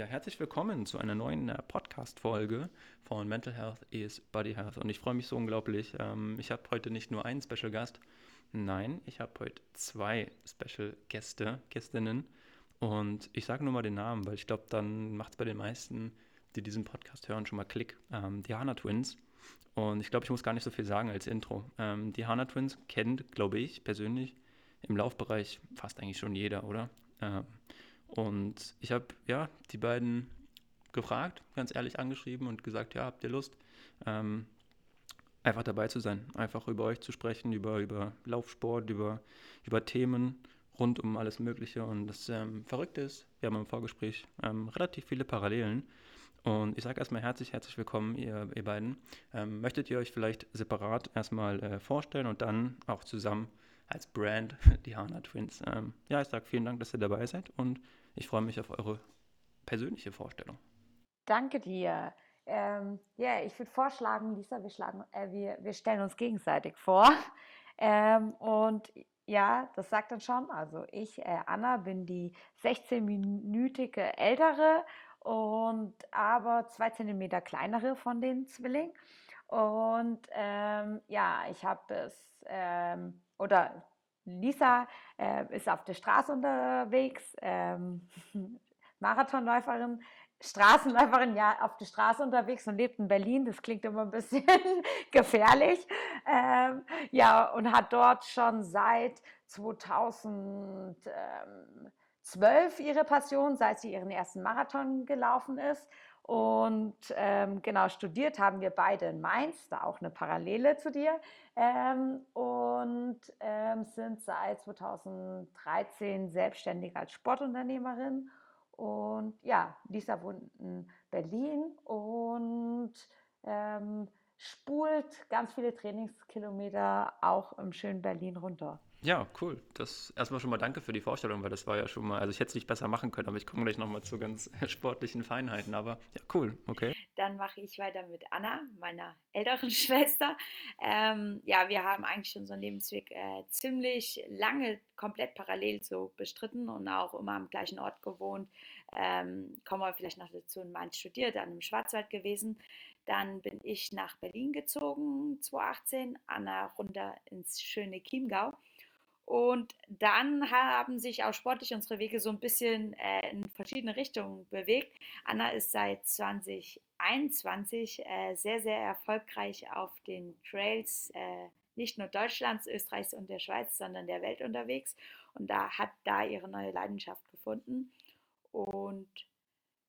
Ja, herzlich willkommen zu einer neuen äh, Podcast-Folge von Mental Health is Body Health. Und ich freue mich so unglaublich. Ähm, ich habe heute nicht nur einen Special Gast, nein, ich habe heute zwei Special Gäste, Gästinnen. Und ich sage nur mal den Namen, weil ich glaube, dann macht es bei den meisten, die diesen Podcast hören, schon mal Klick. Ähm, die Hana Twins. Und ich glaube, ich muss gar nicht so viel sagen als Intro. Ähm, die Hana Twins kennt, glaube ich, persönlich im Laufbereich fast eigentlich schon jeder, oder? Und ich habe ja die beiden gefragt, ganz ehrlich angeschrieben und gesagt, ja, habt ihr Lust, ähm, einfach dabei zu sein, einfach über euch zu sprechen, über, über Laufsport, über, über Themen rund um alles Mögliche. Und das ähm, Verrückte ist, wir haben im Vorgespräch ähm, relativ viele Parallelen. Und ich sage erstmal herzlich, herzlich willkommen, ihr, ihr beiden. Ähm, möchtet ihr euch vielleicht separat erstmal äh, vorstellen und dann auch zusammen als Brand die Hana Twins? Ähm, ja, ich sage vielen Dank, dass ihr dabei seid und ich freue mich auf eure persönliche Vorstellung. Danke dir. Ähm, ja, ich würde vorschlagen, Lisa, wir, schlagen, äh, wir, wir stellen uns gegenseitig vor. Ähm, und ja, das sagt dann schon. Also ich, äh, Anna, bin die 16-minütige ältere und aber zwei Zentimeter kleinere von den Zwillingen. Und ähm, ja, ich habe es, ähm, oder Lisa äh, ist auf der Straße unterwegs, ähm, Marathonläuferin, Straßenläuferin, ja, auf der Straße unterwegs und lebt in Berlin. Das klingt immer ein bisschen gefährlich. Ähm, ja, und hat dort schon seit 2012 ihre Passion, seit sie ihren ersten Marathon gelaufen ist. Und ähm, genau, studiert haben wir beide in Mainz, da auch eine Parallele zu dir. Ähm, und ähm, sind seit 2013 selbstständig als Sportunternehmerin. Und ja, Lisa wohnt in Berlin und ähm, spult ganz viele Trainingskilometer auch im schönen Berlin runter. Ja, cool. Das erstmal schon mal danke für die Vorstellung, weil das war ja schon mal, also ich hätte es nicht besser machen können, aber ich komme gleich nochmal zu ganz sportlichen Feinheiten. Aber ja, cool, okay. Dann mache ich weiter mit Anna, meiner älteren Schwester. Ähm, ja, wir haben eigentlich unseren Lebensweg äh, ziemlich lange komplett parallel so bestritten und auch immer am gleichen Ort gewohnt. Ähm, kommen wir vielleicht noch dazu in Mainz studiert, dann im Schwarzwald gewesen. Dann bin ich nach Berlin gezogen 2018, Anna runter ins schöne Chiemgau. Und dann haben sich auch sportlich unsere Wege so ein bisschen äh, in verschiedene Richtungen bewegt. Anna ist seit 2021 äh, sehr, sehr erfolgreich auf den Trails, äh, nicht nur Deutschlands, Österreichs und der Schweiz, sondern der Welt unterwegs. Und da hat da ihre neue Leidenschaft gefunden. Und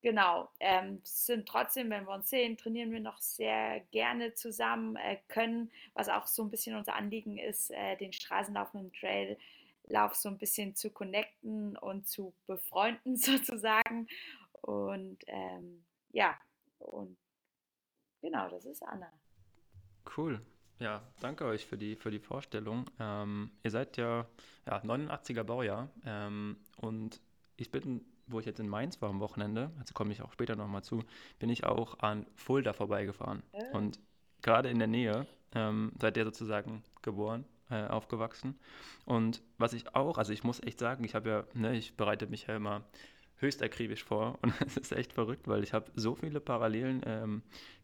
Genau, ähm, sind trotzdem, wenn wir uns sehen, trainieren wir noch sehr gerne zusammen, äh, können, was auch so ein bisschen unser Anliegen ist, äh, den Straßenlauf und den Traillauf so ein bisschen zu connecten und zu befreunden sozusagen. Und ähm, ja, und genau, das ist Anna. Cool. Ja, danke euch für die, für die Vorstellung. Ähm, ihr seid ja, ja 89er Baujahr ähm, und ich bin wo ich jetzt in Mainz war am Wochenende, also komme ich auch später nochmal zu, bin ich auch an Fulda vorbeigefahren. Ja. Und gerade in der Nähe ähm, seid ihr sozusagen geboren, äh, aufgewachsen. Und was ich auch, also ich muss echt sagen, ich habe ja, ne, ich bereite mich ja immer höchst akribisch vor und es ist echt verrückt, weil ich habe so viele Parallelen ähm,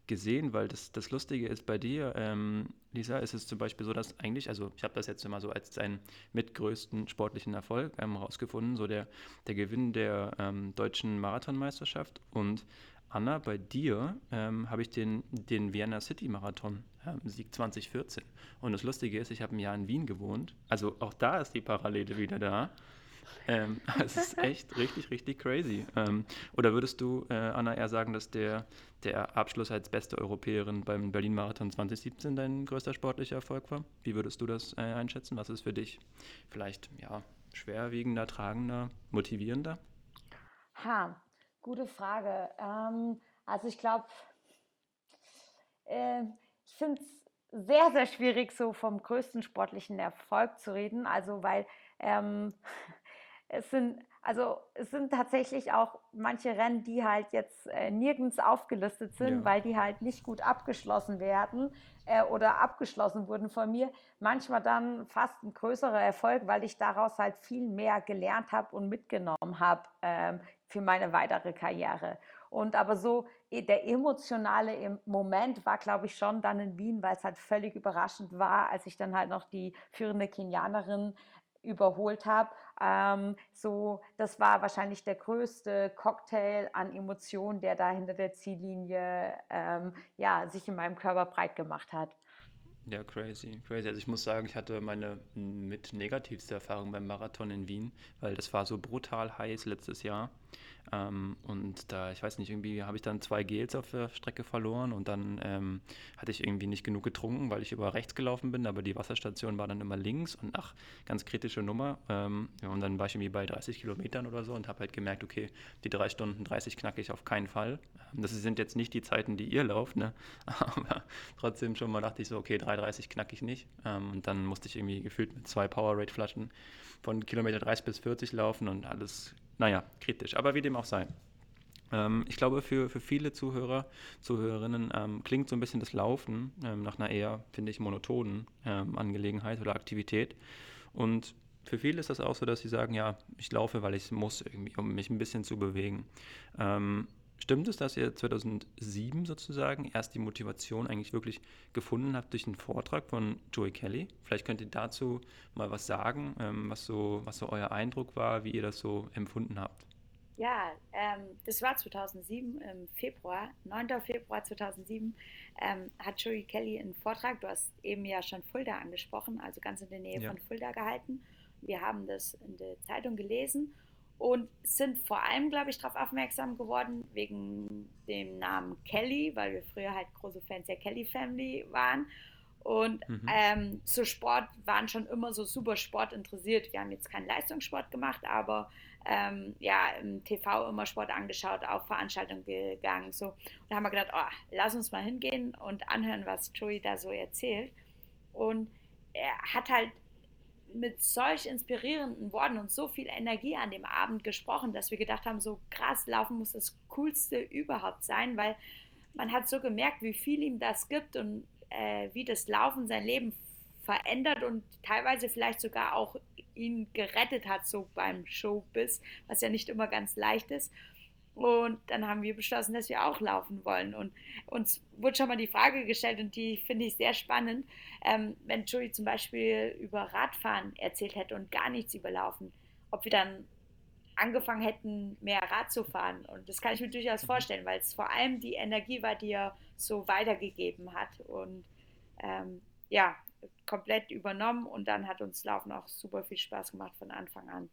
gesehen, weil das, das Lustige ist bei dir, ähm, Lisa, ist es zum Beispiel so, dass eigentlich, also ich habe das jetzt immer so als seinen mitgrößten sportlichen Erfolg ähm, rausgefunden, so der, der Gewinn der ähm, deutschen Marathonmeisterschaft und Anna, bei dir ähm, habe ich den, den Vienna City Marathon ähm, Sieg 2014. Und das Lustige ist, ich habe ein Jahr in Wien gewohnt. Also auch da ist die Parallele wieder da. Ähm, es ist echt richtig, richtig crazy. Ähm, oder würdest du, äh, Anna, eher sagen, dass der, der Abschluss als beste Europäerin beim Berlin-Marathon 2017 dein größter sportlicher Erfolg war? Wie würdest du das äh, einschätzen? Was ist für dich vielleicht ja, schwerwiegender, tragender, motivierender? Ha, gute Frage. Ähm, also ich glaube, äh, ich finde es sehr, sehr schwierig, so vom größten sportlichen Erfolg zu reden. Also weil ähm, es sind, also es sind tatsächlich auch manche Rennen, die halt jetzt äh, nirgends aufgelistet sind, ja. weil die halt nicht gut abgeschlossen werden äh, oder abgeschlossen wurden von mir. Manchmal dann fast ein größerer Erfolg, weil ich daraus halt viel mehr gelernt habe und mitgenommen habe ähm, für meine weitere Karriere. Und aber so eh, der emotionale Moment war, glaube ich, schon dann in Wien, weil es halt völlig überraschend war, als ich dann halt noch die führende Kenianerin überholt habe. Ähm, so, das war wahrscheinlich der größte Cocktail an Emotionen, der da hinter der Ziellinie ähm, ja, sich in meinem Körper breit gemacht hat. Ja, crazy, crazy. Also ich muss sagen, ich hatte meine mit negativste Erfahrung beim Marathon in Wien, weil das war so brutal heiß letztes Jahr. Ähm, und da, ich weiß nicht, irgendwie habe ich dann zwei Gels auf der Strecke verloren und dann ähm, hatte ich irgendwie nicht genug getrunken, weil ich über rechts gelaufen bin, aber die Wasserstation war dann immer links und ach, ganz kritische Nummer. Ähm, ja, und dann war ich irgendwie bei 30 Kilometern oder so und habe halt gemerkt, okay, die drei Stunden 30 knacke ich auf keinen Fall. Ähm, das sind jetzt nicht die Zeiten, die ihr lauft, ne? aber trotzdem schon mal dachte ich so, okay, 3,30 knacke ich nicht. Ähm, und dann musste ich irgendwie gefühlt mit zwei Powerade-Flaschen von Kilometer 30 bis 40 laufen und alles naja, kritisch. Aber wie dem auch sei. Ähm, ich glaube, für, für viele Zuhörer, Zuhörerinnen ähm, klingt so ein bisschen das Laufen ähm, nach einer eher, finde ich, monotonen ähm, Angelegenheit oder Aktivität. Und für viele ist das auch so, dass sie sagen, ja, ich laufe, weil ich es muss irgendwie, um mich ein bisschen zu bewegen. Ähm, Stimmt es, dass ihr 2007 sozusagen erst die Motivation eigentlich wirklich gefunden habt durch einen Vortrag von Joey Kelly? Vielleicht könnt ihr dazu mal was sagen, ähm, was, so, was so euer Eindruck war, wie ihr das so empfunden habt. Ja, ähm, das war 2007 im Februar, 9. Februar 2007, ähm, hat Joey Kelly einen Vortrag, du hast eben ja schon Fulda angesprochen, also ganz in der Nähe ja. von Fulda gehalten. Wir haben das in der Zeitung gelesen und sind vor allem, glaube ich, darauf aufmerksam geworden wegen dem Namen Kelly, weil wir früher halt große Fans der Kelly Family waren. Und mhm. ähm, zu Sport waren schon immer so super Sport interessiert. Wir haben jetzt keinen Leistungssport gemacht, aber ähm, ja, im TV immer Sport angeschaut, auf Veranstaltungen gegangen. So. Und da haben wir gedacht, oh, lass uns mal hingehen und anhören, was Joey da so erzählt. Und er hat halt mit solch inspirierenden Worten und so viel Energie an dem Abend gesprochen, dass wir gedacht haben, so krass, Laufen muss das Coolste überhaupt sein, weil man hat so gemerkt, wie viel ihm das gibt und äh, wie das Laufen sein Leben verändert und teilweise vielleicht sogar auch ihn gerettet hat, so beim Showbiz, was ja nicht immer ganz leicht ist. Und dann haben wir beschlossen, dass wir auch laufen wollen. Und uns wurde schon mal die Frage gestellt, und die finde ich sehr spannend, ähm, wenn Joey zum Beispiel über Radfahren erzählt hätte und gar nichts über Laufen, ob wir dann angefangen hätten, mehr Rad zu fahren. Und das kann ich mir durchaus mhm. vorstellen, weil es vor allem die Energie war, die er so weitergegeben hat. Und ähm, ja, komplett übernommen. Und dann hat uns Laufen auch super viel Spaß gemacht von Anfang an.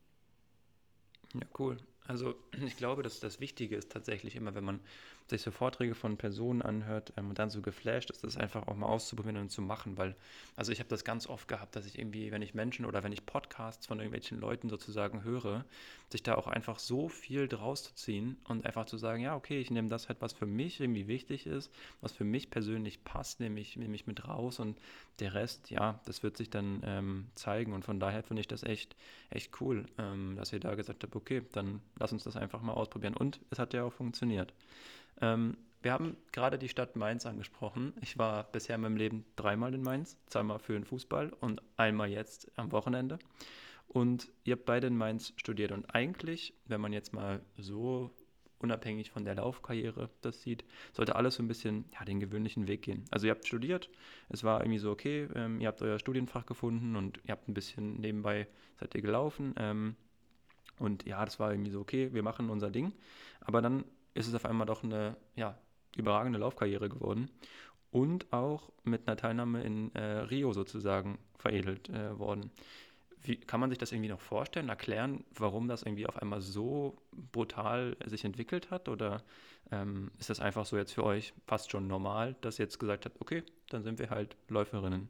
Ja, cool. Also ich glaube, dass das Wichtige ist tatsächlich immer, wenn man sich so Vorträge von Personen anhört ähm, und dann so geflasht ist, das einfach auch mal auszuprobieren und zu machen, weil, also ich habe das ganz oft gehabt, dass ich irgendwie, wenn ich Menschen oder wenn ich Podcasts von irgendwelchen Leuten sozusagen höre, sich da auch einfach so viel draus zu ziehen und einfach zu sagen, ja, okay, ich nehme das halt, was für mich irgendwie wichtig ist, was für mich persönlich passt, nehme ich, nehme ich mit raus und der Rest, ja, das wird sich dann ähm, zeigen und von daher finde ich das echt, echt cool, ähm, dass ihr da gesagt habt, okay, dann lass uns das einfach mal ausprobieren und es hat ja auch funktioniert. Ähm, wir haben gerade die Stadt Mainz angesprochen. Ich war bisher in meinem Leben dreimal in Mainz, zweimal für den Fußball und einmal jetzt am Wochenende. Und ihr habt beide in Mainz studiert. Und eigentlich, wenn man jetzt mal so unabhängig von der Laufkarriere das sieht, sollte alles so ein bisschen ja, den gewöhnlichen Weg gehen. Also ihr habt studiert, es war irgendwie so okay, ähm, ihr habt euer Studienfach gefunden und ihr habt ein bisschen nebenbei seid ihr gelaufen. Ähm, und ja, das war irgendwie so okay, wir machen unser Ding. Aber dann ist es auf einmal doch eine ja, überragende Laufkarriere geworden und auch mit einer Teilnahme in äh, Rio sozusagen veredelt äh, worden. Wie, kann man sich das irgendwie noch vorstellen, erklären, warum das irgendwie auf einmal so brutal sich entwickelt hat? Oder ähm, ist das einfach so jetzt für euch fast schon normal, dass ihr jetzt gesagt habt, okay, dann sind wir halt Läuferinnen?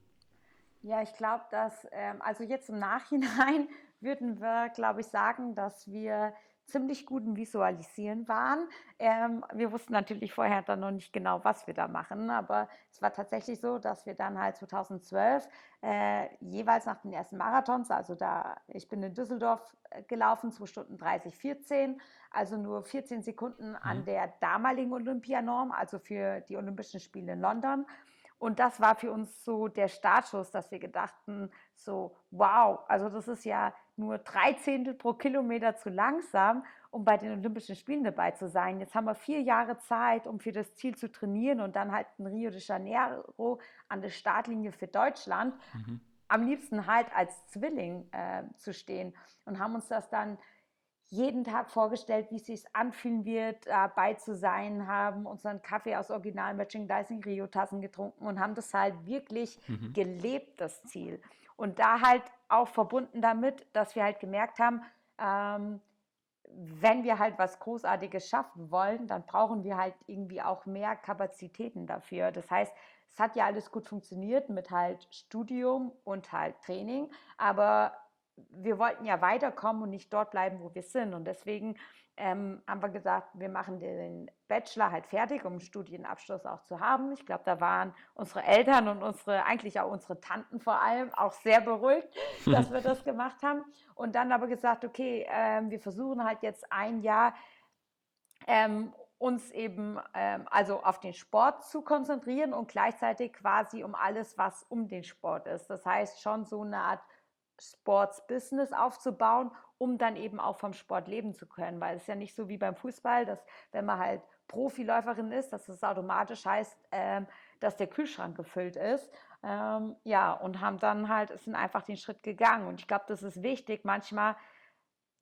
Ja, ich glaube, dass, ähm, also jetzt im Nachhinein würden wir, glaube ich, sagen, dass wir ziemlich gut im Visualisieren waren. Ähm, wir wussten natürlich vorher dann noch nicht genau, was wir da machen, aber es war tatsächlich so, dass wir dann halt 2012 äh, jeweils nach den ersten Marathons, also da, ich bin in Düsseldorf äh, gelaufen, 2 Stunden 30, 14, also nur 14 Sekunden an mhm. der damaligen Olympianorm, also für die Olympischen Spiele in London. Und das war für uns so der Startschuss, dass wir gedachten, so, wow, also das ist ja nur drei Zehntel pro Kilometer zu langsam, um bei den Olympischen Spielen dabei zu sein. Jetzt haben wir vier Jahre Zeit, um für das Ziel zu trainieren und dann halt in Rio de Janeiro an der Startlinie für Deutschland. Mhm. Am liebsten halt als Zwilling äh, zu stehen und haben uns das dann jeden Tag vorgestellt, wie es sich anfühlen wird, dabei zu sein, haben unseren Kaffee aus Original Merchandising Rio Tassen getrunken und haben das halt wirklich mhm. gelebt, das Ziel. Und da halt auch verbunden damit, dass wir halt gemerkt haben, ähm, wenn wir halt was Großartiges schaffen wollen, dann brauchen wir halt irgendwie auch mehr Kapazitäten dafür. Das heißt, es hat ja alles gut funktioniert mit halt Studium und halt Training, aber wir wollten ja weiterkommen und nicht dort bleiben, wo wir sind. Und deswegen ähm, haben wir gesagt, wir machen den Bachelor halt fertig, um einen Studienabschluss auch zu haben. Ich glaube, da waren unsere Eltern und unsere, eigentlich auch unsere Tanten vor allem, auch sehr beruhigt, dass wir das gemacht haben. Und dann aber gesagt, okay, ähm, wir versuchen halt jetzt ein Jahr ähm, uns eben ähm, also auf den Sport zu konzentrieren und gleichzeitig quasi um alles, was um den Sport ist. Das heißt schon so eine Art Sports-Business aufzubauen, um dann eben auch vom Sport leben zu können. Weil es ja nicht so wie beim Fußball, dass wenn man halt Profiläuferin ist, dass das automatisch heißt, ähm, dass der Kühlschrank gefüllt ist. Ähm, ja, und haben dann halt, sind einfach den Schritt gegangen. Und ich glaube, das ist wichtig, manchmal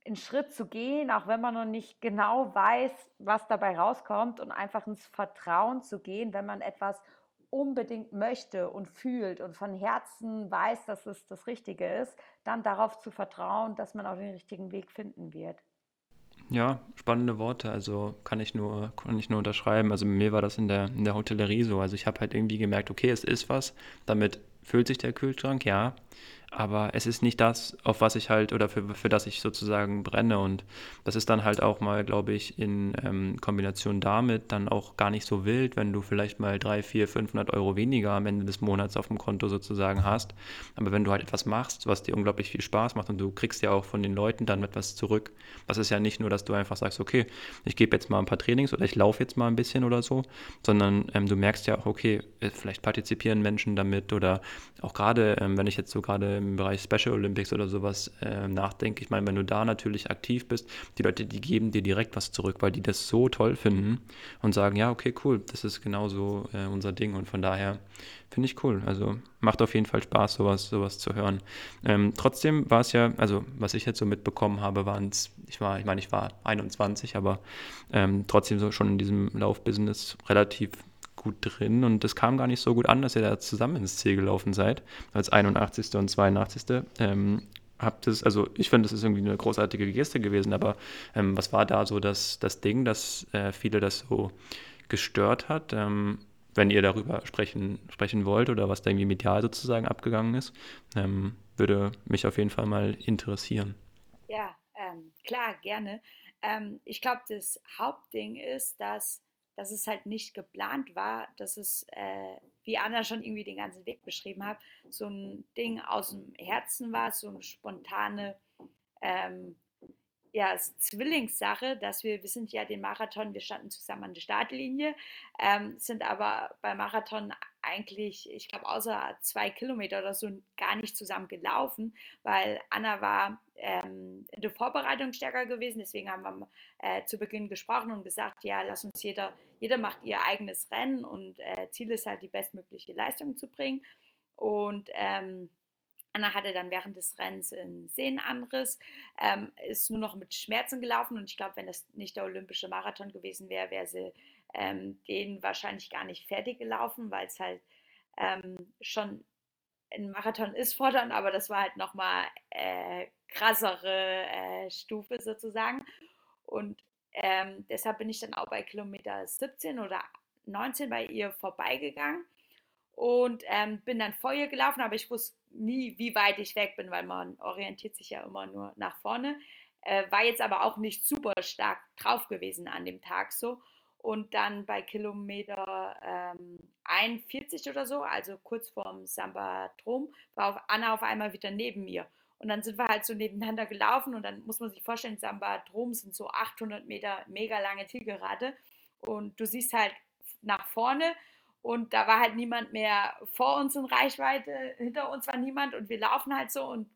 einen Schritt zu gehen, auch wenn man noch nicht genau weiß, was dabei rauskommt und einfach ins Vertrauen zu gehen, wenn man etwas unbedingt möchte und fühlt und von Herzen weiß, dass es das Richtige ist, dann darauf zu vertrauen, dass man auch den richtigen Weg finden wird. Ja, spannende Worte. Also kann ich nur, kann ich nur unterschreiben. Also mir war das in der, in der Hotellerie so. Also ich habe halt irgendwie gemerkt, okay, es ist was. Damit füllt sich der Kühlschrank, ja aber es ist nicht das, auf was ich halt oder für, für das ich sozusagen brenne. Und das ist dann halt auch mal, glaube ich, in ähm, Kombination damit dann auch gar nicht so wild, wenn du vielleicht mal 3, 4, 500 Euro weniger am Ende des Monats auf dem Konto sozusagen hast. Aber wenn du halt etwas machst, was dir unglaublich viel Spaß macht und du kriegst ja auch von den Leuten dann etwas zurück, das ist ja nicht nur, dass du einfach sagst, okay, ich gebe jetzt mal ein paar Trainings oder ich laufe jetzt mal ein bisschen oder so, sondern ähm, du merkst ja auch, okay, äh, vielleicht partizipieren Menschen damit oder auch gerade, ähm, wenn ich jetzt so gerade im Bereich Special Olympics oder sowas äh, nachdenke, ich meine, wenn du da natürlich aktiv bist, die Leute, die geben dir direkt was zurück, weil die das so toll finden und sagen, ja, okay, cool, das ist genauso äh, unser Ding und von daher finde ich cool. Also macht auf jeden Fall Spaß, sowas, sowas zu hören. Ähm, trotzdem war es ja, also was ich jetzt so mitbekommen habe, waren es, ich war, ich meine, ich war 21, aber ähm, trotzdem so schon in diesem Laufbusiness relativ gut drin und es kam gar nicht so gut an, dass ihr da zusammen ins Ziel gelaufen seid, als 81. und 82. Ähm, habt es, also ich finde, das ist irgendwie eine großartige Geste gewesen, aber ähm, was war da so das, das Ding, dass äh, viele das so gestört hat? Ähm, wenn ihr darüber sprechen, sprechen wollt oder was da irgendwie medial sozusagen abgegangen ist, ähm, würde mich auf jeden Fall mal interessieren. Ja, ähm, klar, gerne. Ähm, ich glaube, das Hauptding ist, dass dass es halt nicht geplant war, dass es, äh, wie Anna schon irgendwie den ganzen Weg beschrieben hat, so ein Ding aus dem Herzen war, so eine spontane ähm, ja, Zwillingssache, dass wir, wir sind ja den Marathon, wir standen zusammen an der Startlinie, ähm, sind aber beim Marathon eigentlich, ich glaube, außer zwei Kilometer oder so gar nicht zusammen gelaufen, weil Anna war ähm, in der Vorbereitung stärker gewesen. Deswegen haben wir äh, zu Beginn gesprochen und gesagt, ja, lass uns jeder, jeder macht ihr eigenes Rennen und äh, Ziel ist halt, die bestmögliche Leistung zu bringen. Und ähm, Anna hatte dann während des Rennens einen Sehnenanriss, ähm, ist nur noch mit Schmerzen gelaufen und ich glaube, wenn das nicht der olympische Marathon gewesen wäre, wäre sie ähm, den wahrscheinlich gar nicht fertig gelaufen, weil es halt ähm, schon ein Marathon ist fordernd, aber das war halt nochmal äh, krassere äh, Stufe sozusagen. Und ähm, deshalb bin ich dann auch bei Kilometer 17 oder 19 bei ihr vorbeigegangen und ähm, bin dann vor ihr gelaufen, aber ich wusste nie, wie weit ich weg bin, weil man orientiert sich ja immer nur nach vorne. äh, war jetzt aber auch nicht super stark drauf gewesen an dem Tag so. Und dann bei Kilometer ähm, 41 oder so, also kurz vorm Samba-Drom, war auf Anna auf einmal wieder neben mir. Und dann sind wir halt so nebeneinander gelaufen und dann muss man sich vorstellen, Samba-Drom sind so 800 Meter mega lange Zielgerade. Und du siehst halt nach vorne und da war halt niemand mehr vor uns in Reichweite, hinter uns war niemand und wir laufen halt so und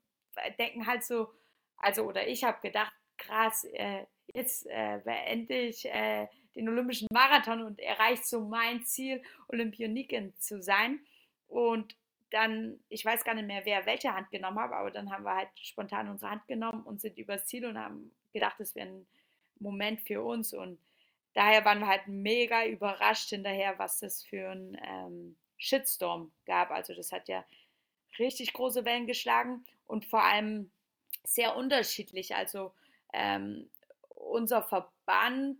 denken halt so, also oder ich habe gedacht, krass, äh, jetzt äh, ich äh, den Olympischen Marathon und erreicht so mein Ziel, Olympioniken zu sein. Und dann, ich weiß gar nicht mehr, wer welche Hand genommen hat, aber dann haben wir halt spontan unsere Hand genommen und sind übers Ziel und haben gedacht, das wäre ein Moment für uns. Und daher waren wir halt mega überrascht hinterher, was das für ein ähm, Shitstorm gab. Also das hat ja richtig große Wellen geschlagen und vor allem sehr unterschiedlich. Also ähm, unser Verband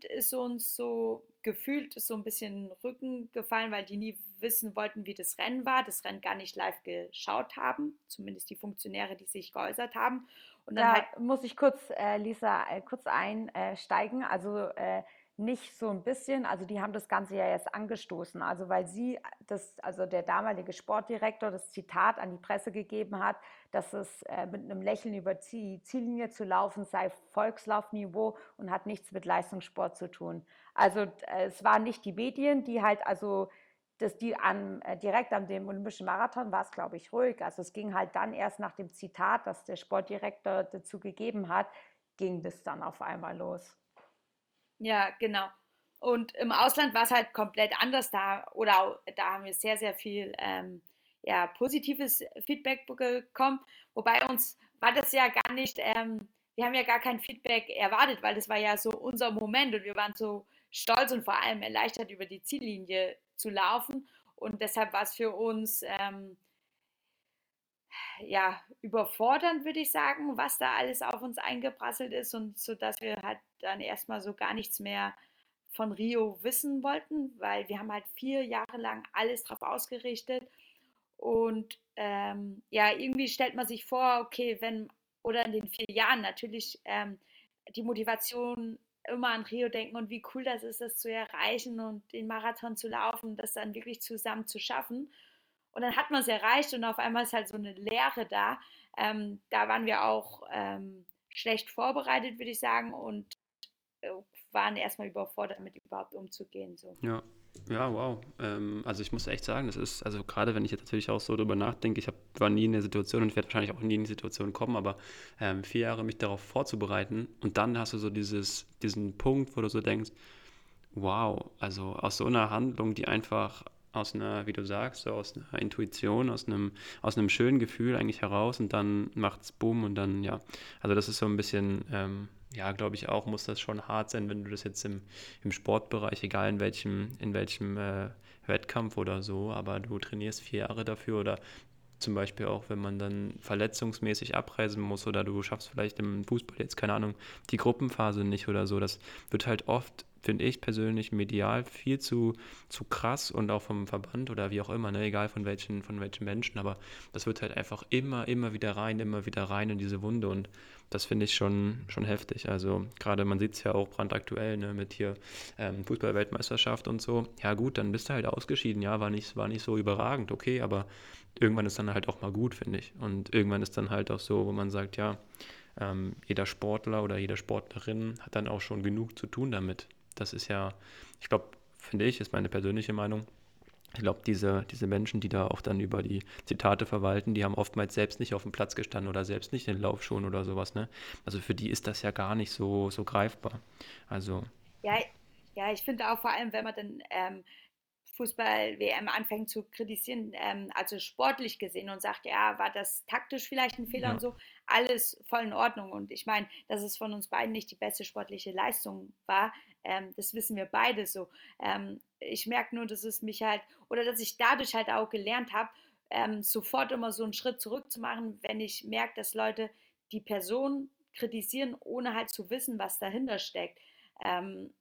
ist uns so gefühlt so ein bisschen Rücken gefallen, weil die nie wissen wollten, wie das Rennen war, das Rennen gar nicht live geschaut haben, zumindest die Funktionäre, die sich geäußert haben. Und dann da halt muss ich kurz, äh, Lisa, äh, kurz einsteigen. Also äh, nicht so ein bisschen, also die haben das Ganze ja erst angestoßen, also weil sie, das, also der damalige Sportdirektor das Zitat an die Presse gegeben hat, dass es äh, mit einem Lächeln über die Ziellinie zu laufen sei Volkslaufniveau und hat nichts mit Leistungssport zu tun. Also äh, es waren nicht die Medien, die halt also das die an, äh, direkt an dem Olympischen Marathon war es, glaube ich, ruhig. Also es ging halt dann erst nach dem Zitat, das der Sportdirektor dazu gegeben hat, ging das dann auf einmal los. Ja, genau. Und im Ausland war es halt komplett anders da oder da haben wir sehr, sehr viel ähm, ja, positives Feedback bekommen. Wobei uns war das ja gar nicht, ähm, wir haben ja gar kein Feedback erwartet, weil das war ja so unser Moment und wir waren so stolz und vor allem erleichtert über die Ziellinie zu laufen. Und deshalb war es für uns ähm, ja, überfordernd, würde ich sagen, was da alles auf uns eingeprasselt ist und so, dass wir halt dann erstmal so gar nichts mehr von Rio wissen wollten, weil wir haben halt vier Jahre lang alles drauf ausgerichtet und ähm, ja, irgendwie stellt man sich vor, okay, wenn oder in den vier Jahren natürlich ähm, die Motivation immer an Rio denken und wie cool das ist, das zu erreichen und den Marathon zu laufen, das dann wirklich zusammen zu schaffen. Und dann hat man es erreicht und auf einmal ist halt so eine Leere da. Ähm, da waren wir auch ähm, schlecht vorbereitet, würde ich sagen, und äh, waren erstmal überfordert, damit überhaupt umzugehen. So. Ja. Ja, wow. Ähm, also ich muss echt sagen, das ist, also gerade wenn ich jetzt natürlich auch so drüber nachdenke, ich hab, war nie in der Situation und werde wahrscheinlich auch nie in die Situation kommen, aber ähm, vier Jahre mich darauf vorzubereiten und dann hast du so dieses, diesen Punkt, wo du so denkst, wow, also aus so einer Handlung, die einfach aus einer, wie du sagst, so aus einer Intuition, aus einem, aus einem schönen Gefühl eigentlich heraus und dann macht es Boom und dann, ja, also das ist so ein bisschen, ähm, ja, glaube ich auch, muss das schon hart sein, wenn du das jetzt im, im Sportbereich, egal in welchem, in welchem äh, Wettkampf oder so, aber du trainierst vier Jahre dafür oder zum Beispiel auch, wenn man dann verletzungsmäßig abreisen muss oder du schaffst vielleicht im Fußball jetzt, keine Ahnung, die Gruppenphase nicht oder so. Das wird halt oft finde ich persönlich medial viel zu, zu krass und auch vom Verband oder wie auch immer, ne? egal von welchen, von welchen Menschen, aber das wird halt einfach immer, immer wieder rein, immer wieder rein in diese Wunde und das finde ich schon, schon heftig. Also gerade man sieht es ja auch brandaktuell ne? mit hier ähm, Fußball-Weltmeisterschaft und so. Ja gut, dann bist du halt ausgeschieden, ja, war nicht, war nicht so überragend, okay, aber irgendwann ist dann halt auch mal gut, finde ich. Und irgendwann ist dann halt auch so, wo man sagt, ja, ähm, jeder Sportler oder jede Sportlerin hat dann auch schon genug zu tun damit. Das ist ja, ich glaube, finde ich, ist meine persönliche Meinung. Ich glaube, diese, diese Menschen, die da auch dann über die Zitate verwalten, die haben oftmals selbst nicht auf dem Platz gestanden oder selbst nicht in Laufschuhen oder sowas. Ne? Also für die ist das ja gar nicht so, so greifbar. Also. Ja, ja ich finde auch vor allem, wenn man dann ähm, Fußball-WM anfängt zu kritisieren, ähm, also sportlich gesehen und sagt, ja, war das taktisch vielleicht ein Fehler ja. und so, alles voll in Ordnung. Und ich meine, dass es von uns beiden nicht die beste sportliche Leistung war, ähm, das wissen wir beide so. Ähm, ich merke nur, dass es mich halt, oder dass ich dadurch halt auch gelernt habe, ähm, sofort immer so einen Schritt zurück zu machen, wenn ich merke, dass Leute die Person kritisieren, ohne halt zu wissen, was dahinter steckt. Ähm,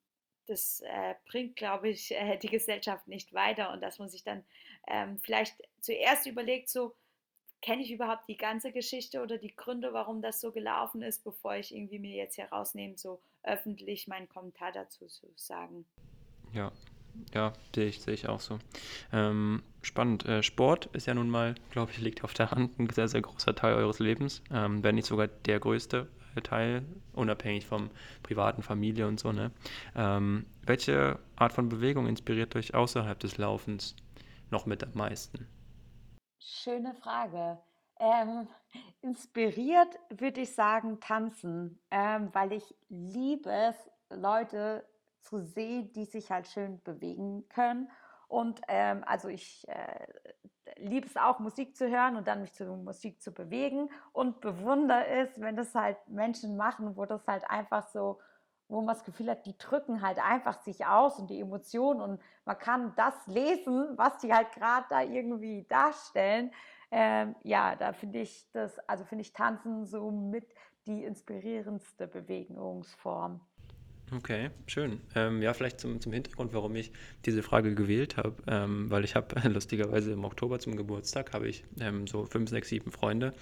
das äh, bringt, glaube ich, äh, die Gesellschaft nicht weiter und dass man sich dann ähm, vielleicht zuerst überlegt, so, kenne ich überhaupt die ganze Geschichte oder die Gründe, warum das so gelaufen ist, bevor ich irgendwie mir jetzt herausnehme, so öffentlich meinen Kommentar dazu zu sagen. Ja, ja, sehe ich, sehe ich auch so. Ähm, spannend. Äh, Sport ist ja nun mal, glaube ich, liegt auf der Hand ein sehr, sehr großer Teil eures Lebens, ähm, wenn nicht sogar der größte äh, Teil, unabhängig vom privaten Familie und so. Ne? Ähm, welche Art von Bewegung inspiriert euch außerhalb des Laufens noch mit am meisten? Schöne Frage. Ähm, inspiriert würde ich sagen tanzen, ähm, weil ich liebe es, Leute zu sehen, die sich halt schön bewegen können. Und ähm, also ich äh, liebe es auch, Musik zu hören und dann mich zur Musik zu bewegen und bewundere es, wenn das halt Menschen machen, wo das halt einfach so, wo man das Gefühl hat, die drücken halt einfach sich aus und die Emotionen und man kann das lesen, was die halt gerade da irgendwie darstellen. Ähm, ja, da finde ich das, also finde ich Tanzen so mit die inspirierendste Bewegungsform. Okay, schön. Ähm, ja, vielleicht zum, zum Hintergrund, warum ich diese Frage gewählt habe, ähm, weil ich habe lustigerweise im Oktober zum Geburtstag habe ich ähm, so fünf, sechs, sieben Freunde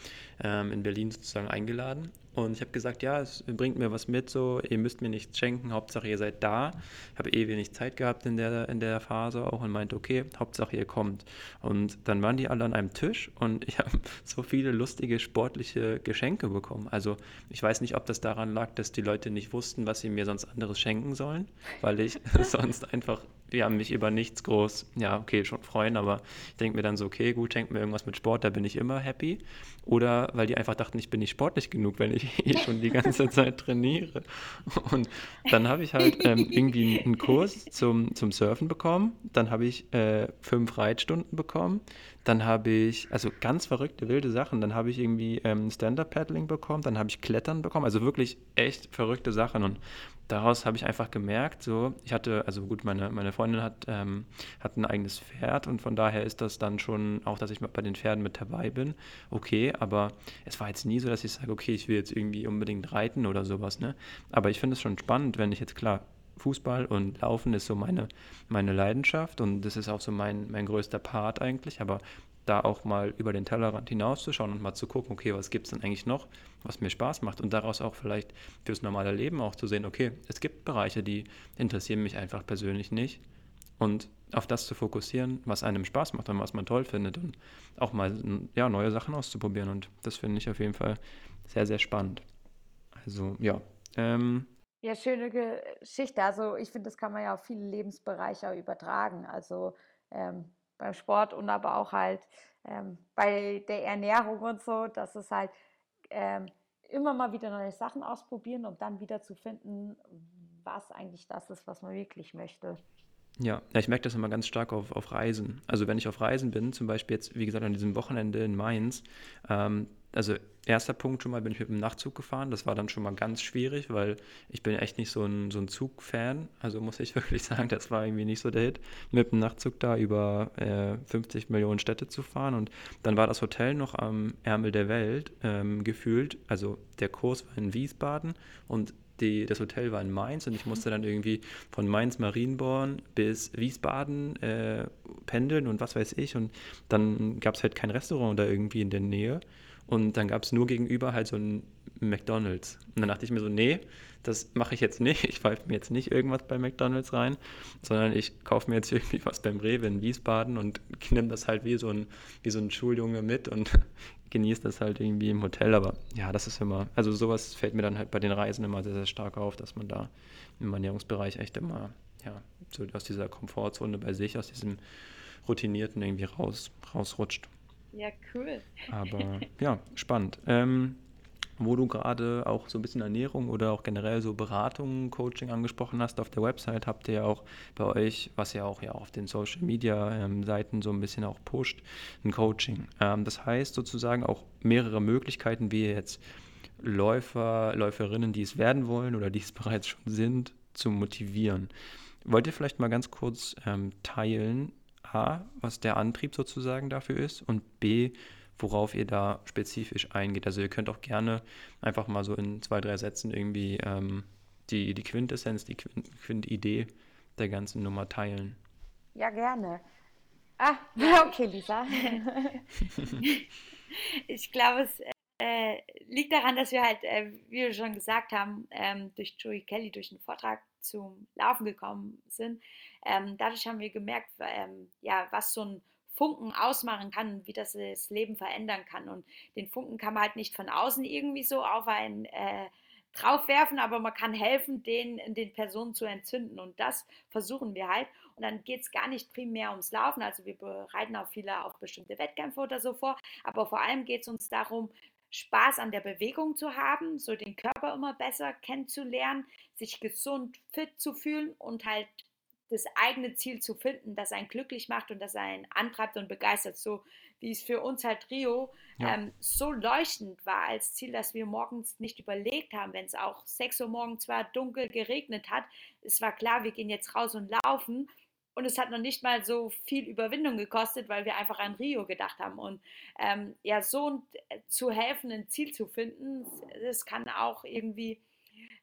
ähm, in Berlin sozusagen eingeladen und ich habe gesagt, ja, es bringt mir was mit, so, ihr müsst mir nichts schenken, Hauptsache ihr seid da. Ich habe eh wenig Zeit gehabt in der, in der Phase auch und meinte, okay, Hauptsache ihr kommt. Und dann waren die alle an einem Tisch und ich habe so viele lustige sportliche Geschenke bekommen. Also ich weiß nicht, ob das daran lag, dass die Leute nicht wussten, was sie mir sonst anderes schenken sollen, weil ich sonst einfach haben mich über nichts groß, ja, okay, schon freuen, aber ich denke mir dann so, okay, gut, schenkt mir irgendwas mit Sport, da bin ich immer happy. Oder weil die einfach dachten, ich bin nicht sportlich genug, wenn ich eh schon die ganze Zeit trainiere. Und dann habe ich halt ähm, irgendwie einen Kurs zum, zum Surfen bekommen, dann habe ich äh, fünf Reitstunden bekommen, dann habe ich, also ganz verrückte, wilde Sachen, dann habe ich irgendwie ähm, Stand-Up-Paddling bekommen, dann habe ich Klettern bekommen, also wirklich echt verrückte Sachen. Und daraus habe ich einfach gemerkt, so, ich hatte, also gut, meine, meine Freundin hat, ähm, hat ein eigenes Pferd und von daher ist das dann schon auch, dass ich bei den Pferden mit dabei bin, okay, aber es war jetzt nie so, dass ich sage, okay, ich will jetzt irgendwie unbedingt reiten oder sowas, ne? Aber ich finde es schon spannend, wenn ich jetzt klar, Fußball und Laufen ist so meine, meine Leidenschaft und das ist auch so mein, mein größter Part eigentlich, aber da auch mal über den Tellerrand hinauszuschauen und mal zu gucken, okay, was gibt es denn eigentlich noch, was mir Spaß macht und daraus auch vielleicht fürs normale Leben auch zu sehen, okay, es gibt Bereiche, die interessieren mich einfach persönlich nicht und auf das zu fokussieren, was einem Spaß macht und was man toll findet und auch mal ja, neue Sachen auszuprobieren und das finde ich auf jeden Fall sehr, sehr spannend. Also ja. Ähm, ja, schöne Geschichte. Also ich finde, das kann man ja auf viele Lebensbereiche übertragen. Also ähm, beim Sport und aber auch halt ähm, bei der Ernährung und so, dass es halt ähm, immer mal wieder neue Sachen ausprobieren, um dann wieder zu finden, was eigentlich das ist, was man wirklich möchte. Ja, ja ich merke das immer ganz stark auf, auf Reisen. Also wenn ich auf Reisen bin, zum Beispiel jetzt, wie gesagt, an diesem Wochenende in Mainz, ähm, also erster Punkt schon mal bin ich mit dem Nachtzug gefahren. Das war dann schon mal ganz schwierig, weil ich bin echt nicht so ein, so ein Zugfan. Also muss ich wirklich sagen, das war irgendwie nicht so der Hit, mit dem Nachtzug da über äh, 50 Millionen Städte zu fahren. Und dann war das Hotel noch am Ärmel der Welt ähm, gefühlt. Also der Kurs war in Wiesbaden und die, das Hotel war in Mainz und ich musste dann irgendwie von Mainz Marienborn bis Wiesbaden äh, pendeln und was weiß ich. Und dann gab es halt kein Restaurant da irgendwie in der Nähe. Und dann gab es nur gegenüber halt so ein McDonalds. Und dann dachte ich mir so, nee, das mache ich jetzt nicht. Ich pfeife mir jetzt nicht irgendwas bei McDonalds rein, sondern ich kaufe mir jetzt irgendwie was beim Rewe in Wiesbaden und nehme das halt wie so ein, wie so ein Schuljunge mit und genieße das halt irgendwie im Hotel. Aber ja, das ist immer, also sowas fällt mir dann halt bei den Reisen immer sehr, sehr stark auf, dass man da im Ernährungsbereich echt immer, ja, so aus dieser Komfortzone bei sich, aus diesem Routinierten irgendwie raus, rausrutscht. Ja, cool. Aber ja, spannend. Ähm, wo du gerade auch so ein bisschen Ernährung oder auch generell so Beratung, Coaching angesprochen hast, auf der Website habt ihr ja auch bei euch, was ja auch ja auf den Social Media ähm, Seiten so ein bisschen auch pusht, ein Coaching. Ähm, das heißt sozusagen auch mehrere Möglichkeiten, wie ihr jetzt Läufer, Läuferinnen, die es werden wollen oder die es bereits schon sind, zu motivieren. Wollt ihr vielleicht mal ganz kurz ähm, teilen, A, was der Antrieb sozusagen dafür ist und B, worauf ihr da spezifisch eingeht. Also ihr könnt auch gerne einfach mal so in zwei, drei Sätzen irgendwie ähm, die, die Quintessenz, die Quint-Idee der ganzen Nummer teilen. Ja, gerne. Ah, okay, Lisa. ich glaube, es äh, liegt daran, dass wir halt, äh, wie wir schon gesagt haben, ähm, durch Joey Kelly, durch einen Vortrag zum Laufen gekommen sind. Ähm, dadurch haben wir gemerkt, ähm, ja, was so ein Funken ausmachen kann, wie das das Leben verändern kann. Und den Funken kann man halt nicht von außen irgendwie so auf einen äh, draufwerfen, aber man kann helfen, den den Personen zu entzünden. Und das versuchen wir halt. Und dann geht es gar nicht primär ums Laufen. Also wir bereiten auch viele auf bestimmte Wettkämpfe oder so vor. Aber vor allem geht es uns darum, Spaß an der Bewegung zu haben, so den Körper immer besser kennenzulernen, sich gesund, fit zu fühlen und halt das eigene Ziel zu finden, das einen glücklich macht und das einen antreibt und begeistert. So wie es für uns halt Rio ja. ähm, so leuchtend war als Ziel, dass wir morgens nicht überlegt haben, wenn es auch 6 Uhr morgens zwar dunkel geregnet hat. Es war klar, wir gehen jetzt raus und laufen. Und es hat noch nicht mal so viel Überwindung gekostet, weil wir einfach an Rio gedacht haben. Und ähm, ja, so äh, zu helfen, ein Ziel zu finden, das kann auch irgendwie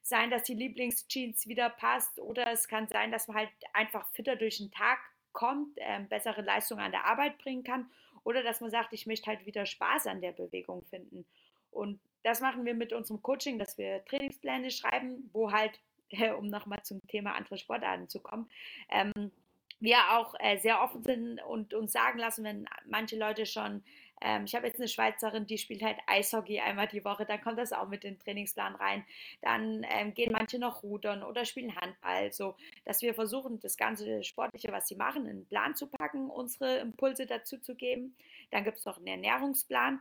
sein, dass die Lieblingsjeans wieder passt oder es kann sein, dass man halt einfach fitter durch den Tag kommt, ähm, bessere Leistung an der Arbeit bringen kann oder dass man sagt, ich möchte halt wieder Spaß an der Bewegung finden. Und das machen wir mit unserem Coaching, dass wir Trainingspläne schreiben, wo halt, äh, um nochmal zum Thema andere Sportarten zu kommen, ähm, wir auch äh, sehr offen sind und uns sagen lassen, wenn manche Leute schon ähm, ich habe jetzt eine Schweizerin, die spielt halt Eishockey einmal die Woche, dann kommt das auch mit in den Trainingsplan rein. Dann ähm, gehen manche noch rudern oder spielen Handball, so dass wir versuchen, das ganze Sportliche, was sie machen, in den Plan zu packen, unsere Impulse dazu zu geben. Dann gibt es noch einen Ernährungsplan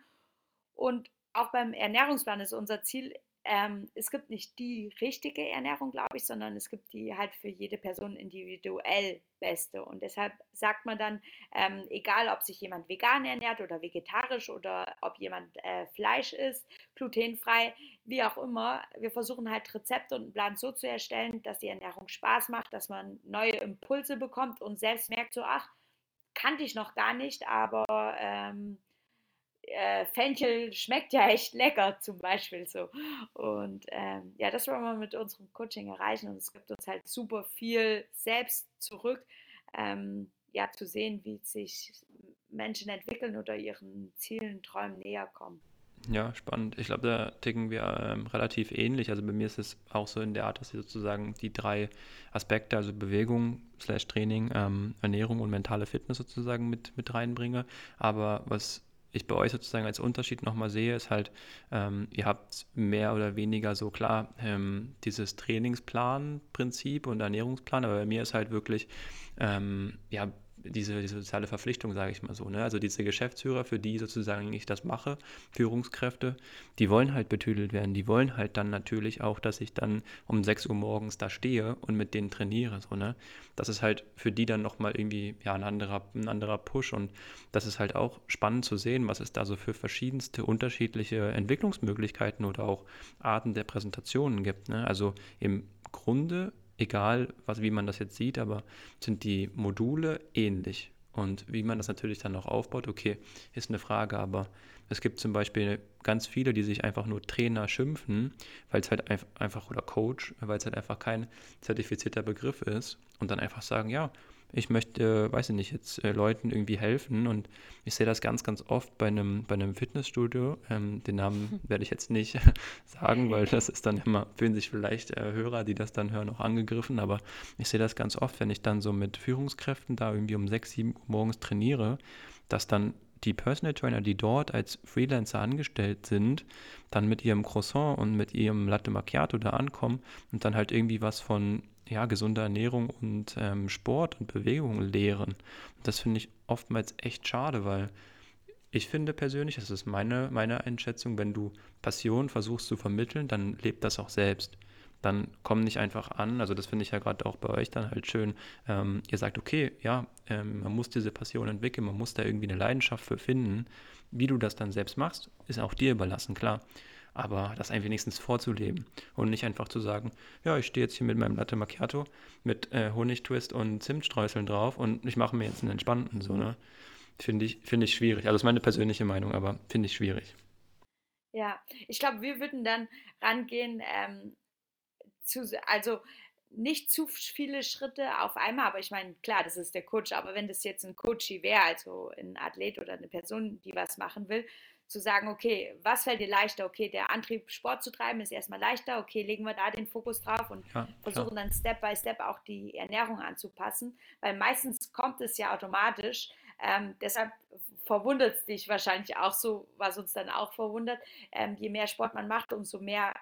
und auch beim Ernährungsplan ist unser Ziel, ähm, es gibt nicht die richtige Ernährung, glaube ich, sondern es gibt die halt für jede Person individuell beste. Und deshalb sagt man dann, ähm, egal ob sich jemand vegan ernährt oder vegetarisch oder ob jemand äh, Fleisch isst, glutenfrei, wie auch immer, wir versuchen halt Rezepte und einen Plan so zu erstellen, dass die Ernährung Spaß macht, dass man neue Impulse bekommt und selbst merkt so, ach, kannte ich noch gar nicht, aber ähm, äh, Fenchel schmeckt ja echt lecker, zum Beispiel so. Und ähm, ja, das wollen wir mit unserem Coaching erreichen und es gibt uns halt super viel selbst zurück, ähm, ja, zu sehen, wie sich Menschen entwickeln oder ihren Zielen, Träumen näher kommen. Ja, spannend. Ich glaube, da ticken wir ähm, relativ ähnlich. Also bei mir ist es auch so in der Art, dass ich sozusagen die drei Aspekte, also Bewegung, Slash Training, ähm, Ernährung und mentale Fitness sozusagen mit, mit reinbringe. Aber was ich bei euch sozusagen als Unterschied nochmal sehe, ist halt, ähm, ihr habt mehr oder weniger so klar ähm, dieses Trainingsplan-Prinzip und Ernährungsplan, aber bei mir ist halt wirklich, ähm, ja, diese, diese soziale Verpflichtung, sage ich mal so. Ne? Also diese Geschäftsführer, für die sozusagen ich das mache, Führungskräfte, die wollen halt betüdelt werden. Die wollen halt dann natürlich auch, dass ich dann um 6 Uhr morgens da stehe und mit denen trainiere. So, ne? Das ist halt für die dann nochmal irgendwie ja, ein, anderer, ein anderer Push. Und das ist halt auch spannend zu sehen, was es da so für verschiedenste unterschiedliche Entwicklungsmöglichkeiten oder auch Arten der Präsentationen gibt. Ne? Also im Grunde egal was, wie man das jetzt sieht, aber sind die Module ähnlich. Und wie man das natürlich dann noch aufbaut, okay, ist eine Frage, aber es gibt zum Beispiel ganz viele, die sich einfach nur Trainer schimpfen, weil es halt einfach, oder Coach, weil es halt einfach kein zertifizierter Begriff ist und dann einfach sagen, ja, ich möchte, weiß ich nicht, jetzt äh, Leuten irgendwie helfen und ich sehe das ganz, ganz oft bei einem, bei einem Fitnessstudio. Ähm, den Namen werde ich jetzt nicht sagen, weil das ist dann immer, fühlen sich vielleicht äh, Hörer, die das dann hören, auch angegriffen, aber ich sehe das ganz oft, wenn ich dann so mit Führungskräften da irgendwie um 6, 7 Uhr morgens trainiere, dass dann die Personal Trainer, die dort als Freelancer angestellt sind, dann mit ihrem Croissant und mit ihrem Latte Macchiato da ankommen und dann halt irgendwie was von ja, gesunde Ernährung und ähm, Sport und Bewegung lehren. Das finde ich oftmals echt schade, weil ich finde persönlich, das ist meine, meine Einschätzung, wenn du Passion versuchst zu vermitteln, dann lebt das auch selbst. Dann komm nicht einfach an, also das finde ich ja gerade auch bei euch dann halt schön. Ähm, ihr sagt, okay, ja, ähm, man muss diese Passion entwickeln, man muss da irgendwie eine Leidenschaft für finden. Wie du das dann selbst machst, ist auch dir überlassen, klar aber das ein wenigstens vorzuleben und nicht einfach zu sagen, ja, ich stehe jetzt hier mit meinem Latte Macchiato mit äh, Honigtwist und Zimtstreuseln drauf und ich mache mir jetzt einen entspannten, so, ne? Finde ich, find ich schwierig. Also das ist meine persönliche Meinung, aber finde ich schwierig. Ja, ich glaube, wir würden dann rangehen, ähm, zu, also nicht zu viele Schritte auf einmal, aber ich meine, klar, das ist der Coach, aber wenn das jetzt ein Coachie wäre, also ein Athlet oder eine Person, die was machen will, zu sagen, okay, was fällt dir leichter? Okay, der Antrieb, Sport zu treiben, ist erstmal leichter. Okay, legen wir da den Fokus drauf und ja, versuchen dann Step by Step auch die Ernährung anzupassen, weil meistens kommt es ja automatisch. Ähm, deshalb verwundert es dich wahrscheinlich auch so, was uns dann auch verwundert. Ähm, je mehr Sport man macht, umso mehr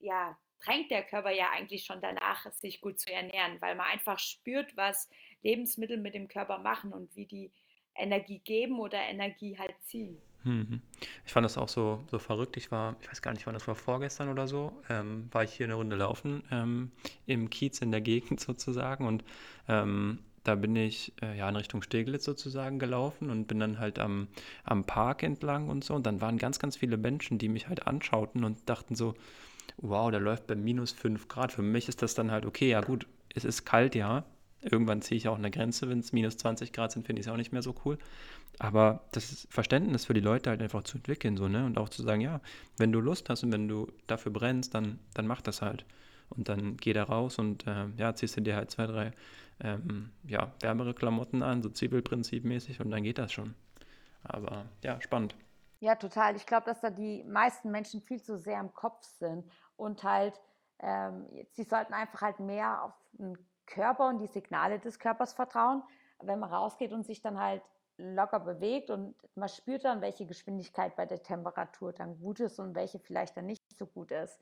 ja, drängt der Körper ja eigentlich schon danach, sich gut zu ernähren, weil man einfach spürt, was Lebensmittel mit dem Körper machen und wie die Energie geben oder Energie halt ziehen. Mhm. Ich fand das auch so, so verrückt. Ich war, ich weiß gar nicht, wann das war, vorgestern oder so, ähm, war ich hier eine Runde laufen ähm, im Kiez in der Gegend sozusagen und ähm, da bin ich äh, ja in Richtung Steglitz sozusagen gelaufen und bin dann halt am, am Park entlang und so und dann waren ganz, ganz viele Menschen, die mich halt anschauten und dachten so, wow, der läuft bei minus 5 Grad. Für mich ist das dann halt okay, ja gut, es ist kalt, ja. Irgendwann ziehe ich auch eine Grenze, wenn es minus 20 Grad sind, finde ich es auch nicht mehr so cool. Aber das Verständnis für die Leute halt einfach zu entwickeln, so, ne? Und auch zu sagen, ja, wenn du Lust hast und wenn du dafür brennst, dann, dann mach das halt. Und dann geh da raus und äh, ja, ziehst du dir halt zwei, drei ähm, ja, wärmere Klamotten an, so Zwiebelprinzipmäßig und dann geht das schon. Aber ja, spannend. Ja, total. Ich glaube, dass da die meisten Menschen viel zu sehr im Kopf sind und halt, ähm, sie sollten einfach halt mehr auf den Körper und die Signale des Körpers vertrauen. Wenn man rausgeht und sich dann halt locker bewegt und man spürt dann, welche Geschwindigkeit bei der Temperatur dann gut ist und welche vielleicht dann nicht so gut ist.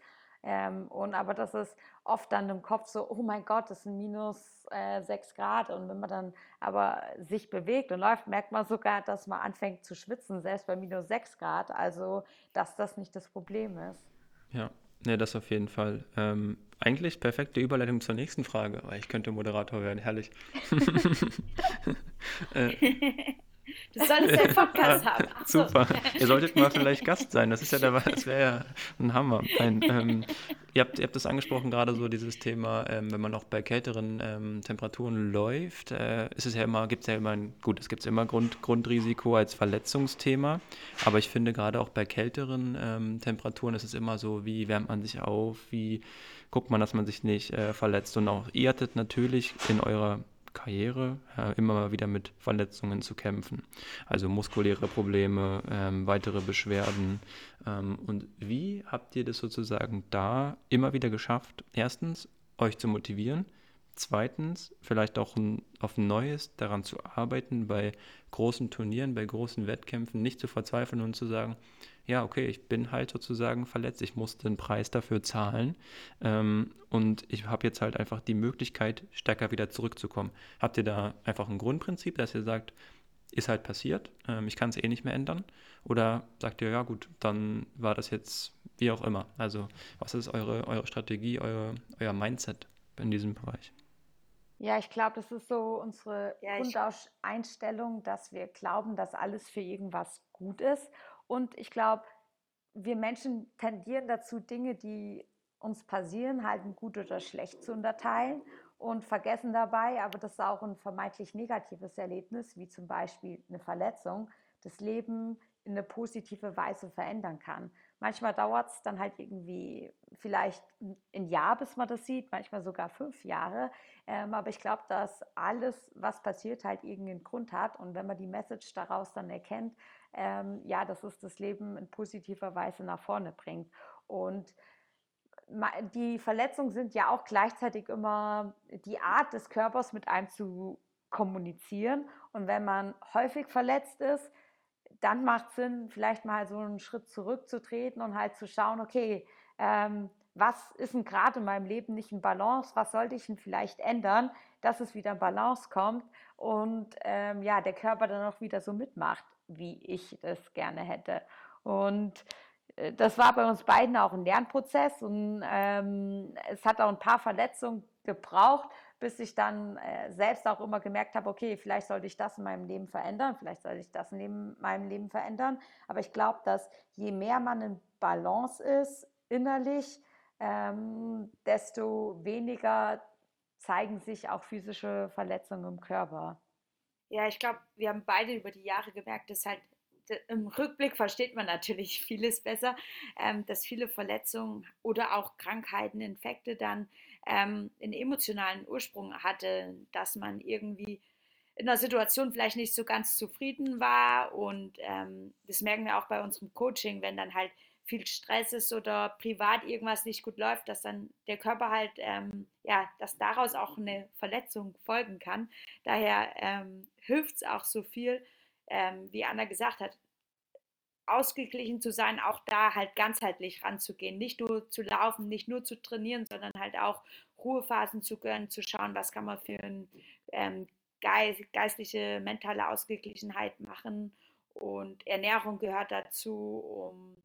Ähm, und aber das ist oft dann im Kopf so, oh mein Gott, das sind minus äh, 6 Grad. Und wenn man dann aber sich bewegt und läuft, merkt man sogar, dass man anfängt zu schwitzen, selbst bei minus 6 Grad. Also, dass das nicht das Problem ist. Ja, ne, das auf jeden Fall. Ähm, eigentlich perfekte Überleitung zur nächsten Frage, weil ich könnte Moderator werden, herrlich. äh, Du solltest einen Podcast haben. Ach Super. Ihr solltet mal vielleicht Gast sein. Das ist ja der, das wäre ja ein Hammer. Ein, ähm, ihr, habt, ihr habt das angesprochen, gerade so dieses Thema, ähm, wenn man auch bei kälteren ähm, Temperaturen läuft, äh, ist es ja immer, gibt es ja immer ein, gut, es gibt immer Grund, Grundrisiko als Verletzungsthema. Aber ich finde gerade auch bei kälteren ähm, Temperaturen ist es immer so, wie wärmt man sich auf, wie guckt man, dass man sich nicht äh, verletzt. Und auch ihr hattet natürlich in eurer Karriere äh, immer mal wieder mit Verletzungen zu kämpfen. Also muskuläre Probleme, ähm, weitere Beschwerden. Ähm, und wie habt ihr das sozusagen da immer wieder geschafft? Erstens, euch zu motivieren. Zweitens, vielleicht auch ein, auf ein Neues daran zu arbeiten, bei großen Turnieren, bei großen Wettkämpfen nicht zu verzweifeln und zu sagen, ja, okay, ich bin halt sozusagen verletzt, ich muss den Preis dafür zahlen ähm, und ich habe jetzt halt einfach die Möglichkeit, stärker wieder zurückzukommen. Habt ihr da einfach ein Grundprinzip, dass ihr sagt, ist halt passiert, ähm, ich kann es eh nicht mehr ändern? Oder sagt ihr, ja gut, dann war das jetzt wie auch immer? Also was ist eure, eure Strategie, eure, euer Mindset in diesem Bereich? Ja, ich glaube, das ist so unsere ja, Grundeinstellung, dass wir glauben, dass alles für irgendwas gut ist und ich glaube, wir Menschen tendieren dazu, Dinge, die uns passieren, halt gut oder schlecht zu unterteilen und vergessen dabei, aber das ist auch ein vermeintlich negatives Erlebnis, wie zum Beispiel eine Verletzung, das Leben in eine positive Weise verändern kann. Manchmal dauert es dann halt irgendwie vielleicht ein Jahr, bis man das sieht, manchmal sogar fünf Jahre. Ähm, aber ich glaube, dass alles, was passiert, halt irgendeinen Grund hat. Und wenn man die Message daraus dann erkennt, ähm, ja, dass es das Leben in positiver Weise nach vorne bringt. Und die Verletzungen sind ja auch gleichzeitig immer die Art des Körpers mit einem zu kommunizieren. Und wenn man häufig verletzt ist, dann macht es Sinn, vielleicht mal so einen Schritt zurückzutreten und halt zu schauen, okay, ähm, was ist denn gerade in meinem Leben nicht in Balance? Was sollte ich denn vielleicht ändern, dass es wieder in Balance kommt und ähm, ja, der Körper dann auch wieder so mitmacht wie ich es gerne hätte. Und äh, das war bei uns beiden auch ein Lernprozess und ähm, es hat auch ein paar Verletzungen gebraucht, bis ich dann äh, selbst auch immer gemerkt habe, okay, vielleicht sollte ich das in meinem Leben verändern, vielleicht sollte ich das in meinem Leben verändern. Aber ich glaube, dass je mehr man in Balance ist innerlich, ähm, desto weniger zeigen sich auch physische Verletzungen im Körper. Ja, ich glaube, wir haben beide über die Jahre gemerkt, dass halt im Rückblick versteht man natürlich vieles besser, ähm, dass viele Verletzungen oder auch Krankheiten, Infekte dann ähm, einen emotionalen Ursprung hatte, dass man irgendwie in der Situation vielleicht nicht so ganz zufrieden war. Und ähm, das merken wir auch bei unserem Coaching, wenn dann halt viel Stress ist oder privat irgendwas nicht gut läuft, dass dann der Körper halt, ähm, ja, dass daraus auch eine Verletzung folgen kann. Daher ähm, hilft es auch so viel, ähm, wie Anna gesagt hat, ausgeglichen zu sein, auch da halt ganzheitlich ranzugehen. Nicht nur zu laufen, nicht nur zu trainieren, sondern halt auch Ruhephasen zu gönnen, zu schauen, was kann man für ein ähm, Geist, geistliche, mentale Ausgeglichenheit machen. Und Ernährung gehört dazu, um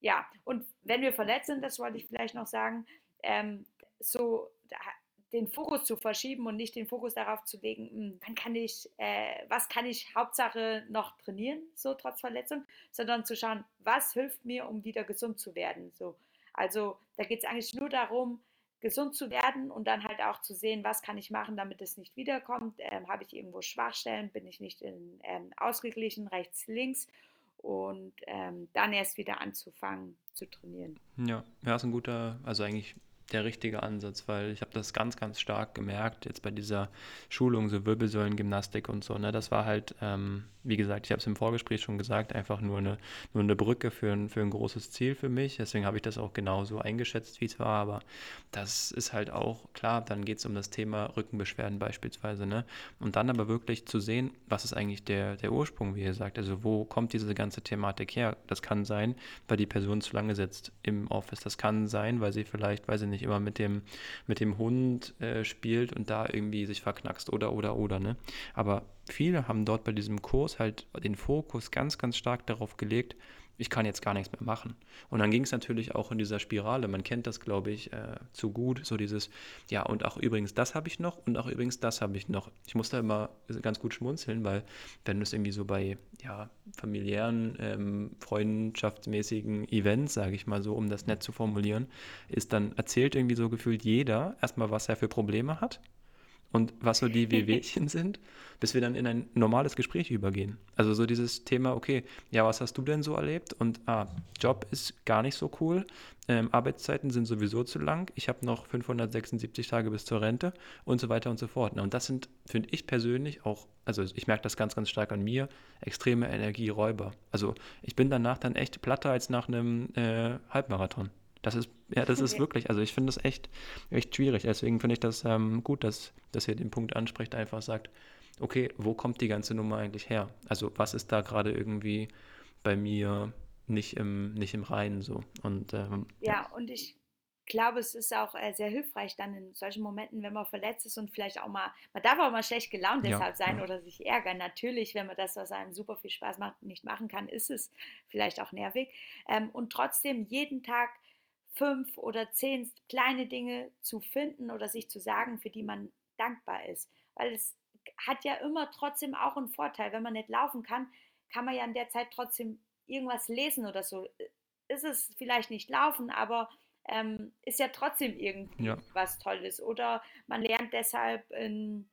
ja, und wenn wir verletzt sind, das wollte ich vielleicht noch sagen, ähm, so den Fokus zu verschieben und nicht den Fokus darauf zu legen, hm, wann kann ich, äh, was kann ich Hauptsache noch trainieren, so trotz Verletzung, sondern zu schauen, was hilft mir, um wieder gesund zu werden. So. Also da geht es eigentlich nur darum, gesund zu werden und dann halt auch zu sehen, was kann ich machen, damit es nicht wiederkommt. Ähm, Habe ich irgendwo Schwachstellen, bin ich nicht in, ähm, ausgeglichen, rechts, links und ähm, dann erst wieder anzufangen zu trainieren. Ja, ja, ist ein guter, also eigentlich der richtige Ansatz, weil ich habe das ganz, ganz stark gemerkt, jetzt bei dieser Schulung, so Wirbelsäulengymnastik und so, ne, das war halt, ähm, wie gesagt, ich habe es im Vorgespräch schon gesagt, einfach nur eine, nur eine Brücke für ein, für ein großes Ziel für mich, deswegen habe ich das auch genauso eingeschätzt, wie es war, aber das ist halt auch, klar, dann geht es um das Thema Rückenbeschwerden beispielsweise, ne, und dann aber wirklich zu sehen, was ist eigentlich der, der Ursprung, wie ihr sagt, also wo kommt diese ganze Thematik her, das kann sein, weil die Person zu lange sitzt im Office, das kann sein, weil sie vielleicht, weiß ich nicht, immer mit dem, mit dem Hund äh, spielt und da irgendwie sich verknackst oder, oder, oder, ne? Aber viele haben dort bei diesem Kurs halt den Fokus ganz, ganz stark darauf gelegt, ich kann jetzt gar nichts mehr machen. Und dann ging es natürlich auch in dieser Spirale, man kennt das, glaube ich, äh, zu gut, so dieses, ja, und auch übrigens das habe ich noch und auch übrigens das habe ich noch. Ich muss da immer ganz gut schmunzeln, weil wenn du es irgendwie so bei, ja, familiären, ähm, freundschaftsmäßigen Events, sage ich mal so, um das nett zu formulieren, ist dann erzählt irgendwie so gefühlt jeder erstmal, was er für Probleme hat und was so die Wehwehchen sind, bis wir dann in ein normales Gespräch übergehen. Also so dieses Thema, okay, ja, was hast du denn so erlebt? Und ah, Job ist gar nicht so cool, ähm, Arbeitszeiten sind sowieso zu lang, ich habe noch 576 Tage bis zur Rente und so weiter und so fort. Und das sind, finde ich persönlich auch, also ich merke das ganz, ganz stark an mir, extreme Energieräuber. Also ich bin danach dann echt platter als nach einem äh, Halbmarathon. Das ist, ja, das ist wirklich, also ich finde das echt, echt schwierig. Deswegen finde ich das ähm, gut, dass, dass ihr den Punkt anspricht, einfach sagt, okay, wo kommt die ganze Nummer eigentlich her? Also was ist da gerade irgendwie bei mir nicht im, nicht im Reinen so? Und, ähm, ja, und ich glaube, es ist auch äh, sehr hilfreich dann in solchen Momenten, wenn man verletzt ist und vielleicht auch mal, man darf auch mal schlecht gelaunt deshalb ja, sein ja. oder sich ärgern. Natürlich, wenn man das, was einem super viel Spaß macht, nicht machen kann, ist es vielleicht auch nervig. Ähm, und trotzdem jeden Tag fünf oder zehn kleine Dinge zu finden oder sich zu sagen, für die man dankbar ist. Weil es hat ja immer trotzdem auch einen Vorteil. Wenn man nicht laufen kann, kann man ja in der Zeit trotzdem irgendwas lesen oder so. Ist es vielleicht nicht laufen, aber ähm, ist ja trotzdem irgendwie ja. was Tolles. Oder man lernt deshalb in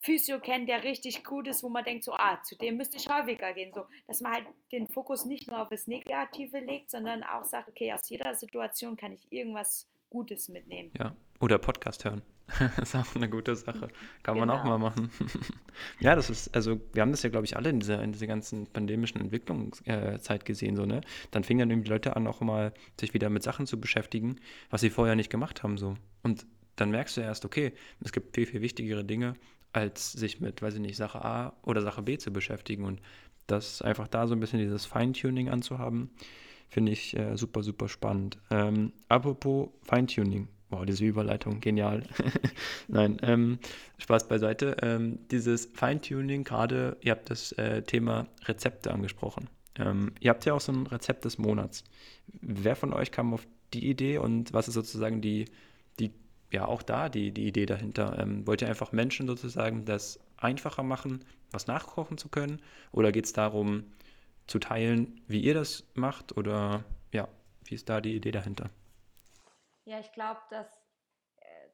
Physio kennen, der richtig gut ist, wo man denkt, so, ah, zu dem müsste ich häufiger gehen. So, dass man halt den Fokus nicht nur auf das Negative legt, sondern auch sagt, okay, aus jeder Situation kann ich irgendwas Gutes mitnehmen. Ja, oder Podcast hören. das ist auch eine gute Sache. Kann genau. man auch genau. mal machen. ja, das ist, also wir haben das ja, glaube ich, alle in dieser, in dieser ganzen pandemischen Entwicklungszeit gesehen, so, ne? Dann fingen dann die Leute an, auch mal sich wieder mit Sachen zu beschäftigen, was sie vorher nicht gemacht haben, so. Und dann merkst du erst, okay, es gibt viel, viel wichtigere Dinge, als sich mit, weiß ich nicht, Sache A oder Sache B zu beschäftigen. Und das einfach da so ein bisschen dieses Feintuning anzuhaben, finde ich äh, super, super spannend. Ähm, apropos Feintuning. Wow, diese Überleitung, genial. Nein, ähm, Spaß beiseite. Ähm, dieses Feintuning, gerade, ihr habt das äh, Thema Rezepte angesprochen. Ähm, ihr habt ja auch so ein Rezept des Monats. Wer von euch kam auf die Idee und was ist sozusagen die ja auch da die, die Idee dahinter? Ähm, wollt ihr einfach Menschen sozusagen das einfacher machen, was nachkochen zu können? Oder geht es darum, zu teilen, wie ihr das macht? Oder ja, wie ist da die Idee dahinter? Ja, ich glaube, dass äh,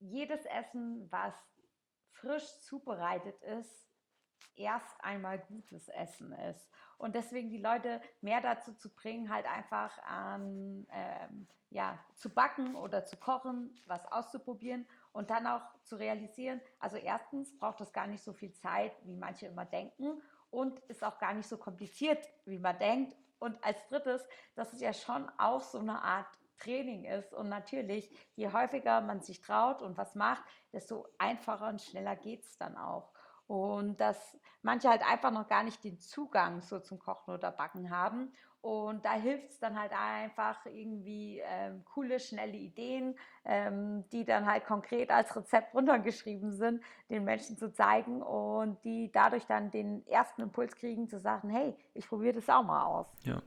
jedes Essen, was frisch zubereitet ist, erst einmal gutes Essen ist. Und deswegen die Leute mehr dazu zu bringen, halt einfach an, ähm, ja, zu backen oder zu kochen, was auszuprobieren und dann auch zu realisieren, also erstens braucht das gar nicht so viel Zeit, wie manche immer denken und ist auch gar nicht so kompliziert, wie man denkt. Und als drittes, dass es ja schon auch so eine Art Training ist. Und natürlich, je häufiger man sich traut und was macht, desto einfacher und schneller geht es dann auch. Und dass manche halt einfach noch gar nicht den Zugang so zum Kochen oder Backen haben. Und da hilft es dann halt einfach irgendwie ähm, coole, schnelle Ideen, ähm, die dann halt konkret als Rezept runtergeschrieben sind, den Menschen zu zeigen und die dadurch dann den ersten Impuls kriegen zu sagen, hey, ich probiere das auch mal aus. Ja.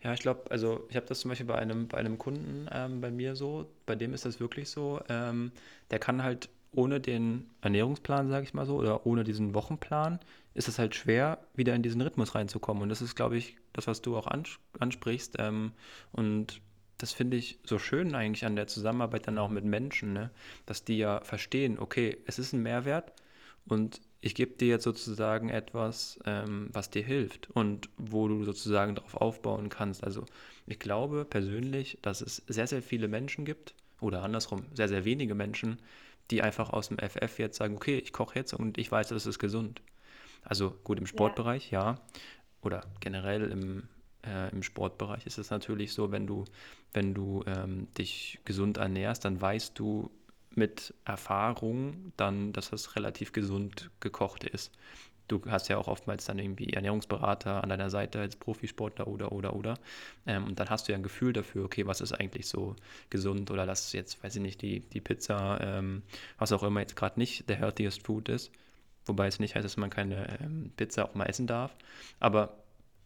Ja, ich glaube, also ich habe das zum Beispiel bei einem, bei einem Kunden ähm, bei mir so, bei dem ist das wirklich so, ähm, der kann halt ohne den Ernährungsplan, sage ich mal so, oder ohne diesen Wochenplan, ist es halt schwer, wieder in diesen Rhythmus reinzukommen. Und das ist, glaube ich, das, was du auch ansprichst. Ähm, und das finde ich so schön eigentlich an der Zusammenarbeit dann auch mit Menschen, ne? dass die ja verstehen, okay, es ist ein Mehrwert und ich gebe dir jetzt sozusagen etwas, ähm, was dir hilft und wo du sozusagen darauf aufbauen kannst. Also ich glaube persönlich, dass es sehr, sehr viele Menschen gibt oder andersrum, sehr, sehr wenige Menschen, die einfach aus dem FF jetzt sagen, okay, ich koche jetzt und ich weiß, das ist gesund. Also gut, im Sportbereich, ja. ja. Oder generell im, äh, im Sportbereich ist es natürlich so, wenn du, wenn du ähm, dich gesund ernährst, dann weißt du, mit Erfahrung dann, dass das relativ gesund gekocht ist. Du hast ja auch oftmals dann irgendwie Ernährungsberater an deiner Seite als Profisportler oder, oder, oder. Ähm, und dann hast du ja ein Gefühl dafür, okay, was ist eigentlich so gesund oder lass jetzt, weiß ich nicht, die, die Pizza, ähm, was auch immer jetzt gerade nicht der healthiest Food ist. Wobei es nicht heißt, dass man keine ähm, Pizza auch mal essen darf. Aber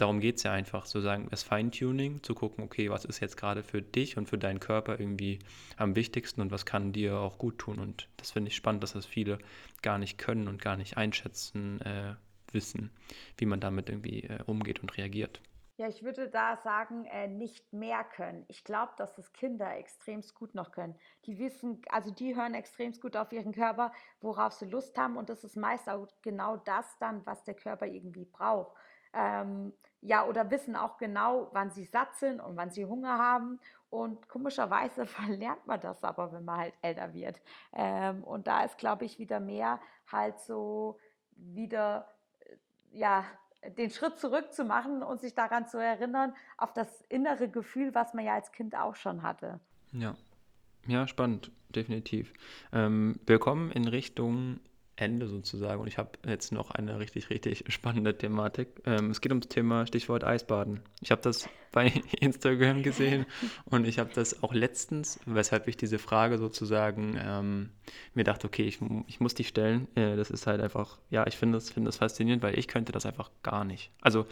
darum geht es ja einfach, sozusagen das Feintuning, zu gucken, okay, was ist jetzt gerade für dich und für deinen Körper irgendwie am wichtigsten und was kann dir auch gut tun. Und das finde ich spannend, dass das viele gar nicht können und gar nicht einschätzen, äh, wissen, wie man damit irgendwie äh, umgeht und reagiert. Ja, ich würde da sagen, äh, nicht mehr können. Ich glaube, dass das Kinder extremst gut noch können. Die wissen, also die hören extremst gut auf ihren Körper, worauf sie Lust haben. Und das ist meist auch genau das dann, was der Körper irgendwie braucht. Ähm, ja, oder wissen auch genau, wann sie satt sind und wann sie Hunger haben. Und komischerweise verlernt man das aber, wenn man halt älter wird. Ähm, und da ist, glaube ich, wieder mehr halt so wieder, äh, ja, den Schritt zurück zu machen und sich daran zu erinnern, auf das innere Gefühl, was man ja als Kind auch schon hatte. Ja, ja, spannend, definitiv. Ähm, wir kommen in Richtung Ende sozusagen. Und ich habe jetzt noch eine richtig, richtig spannende Thematik. Ähm, es geht ums Thema Stichwort Eisbaden. Ich habe das bei Instagram gesehen und ich habe das auch letztens, weshalb ich diese Frage sozusagen ähm, mir dachte, okay, ich, ich muss die stellen. Äh, das ist halt einfach, ja, ich finde das, find das faszinierend, weil ich könnte das einfach gar nicht. Also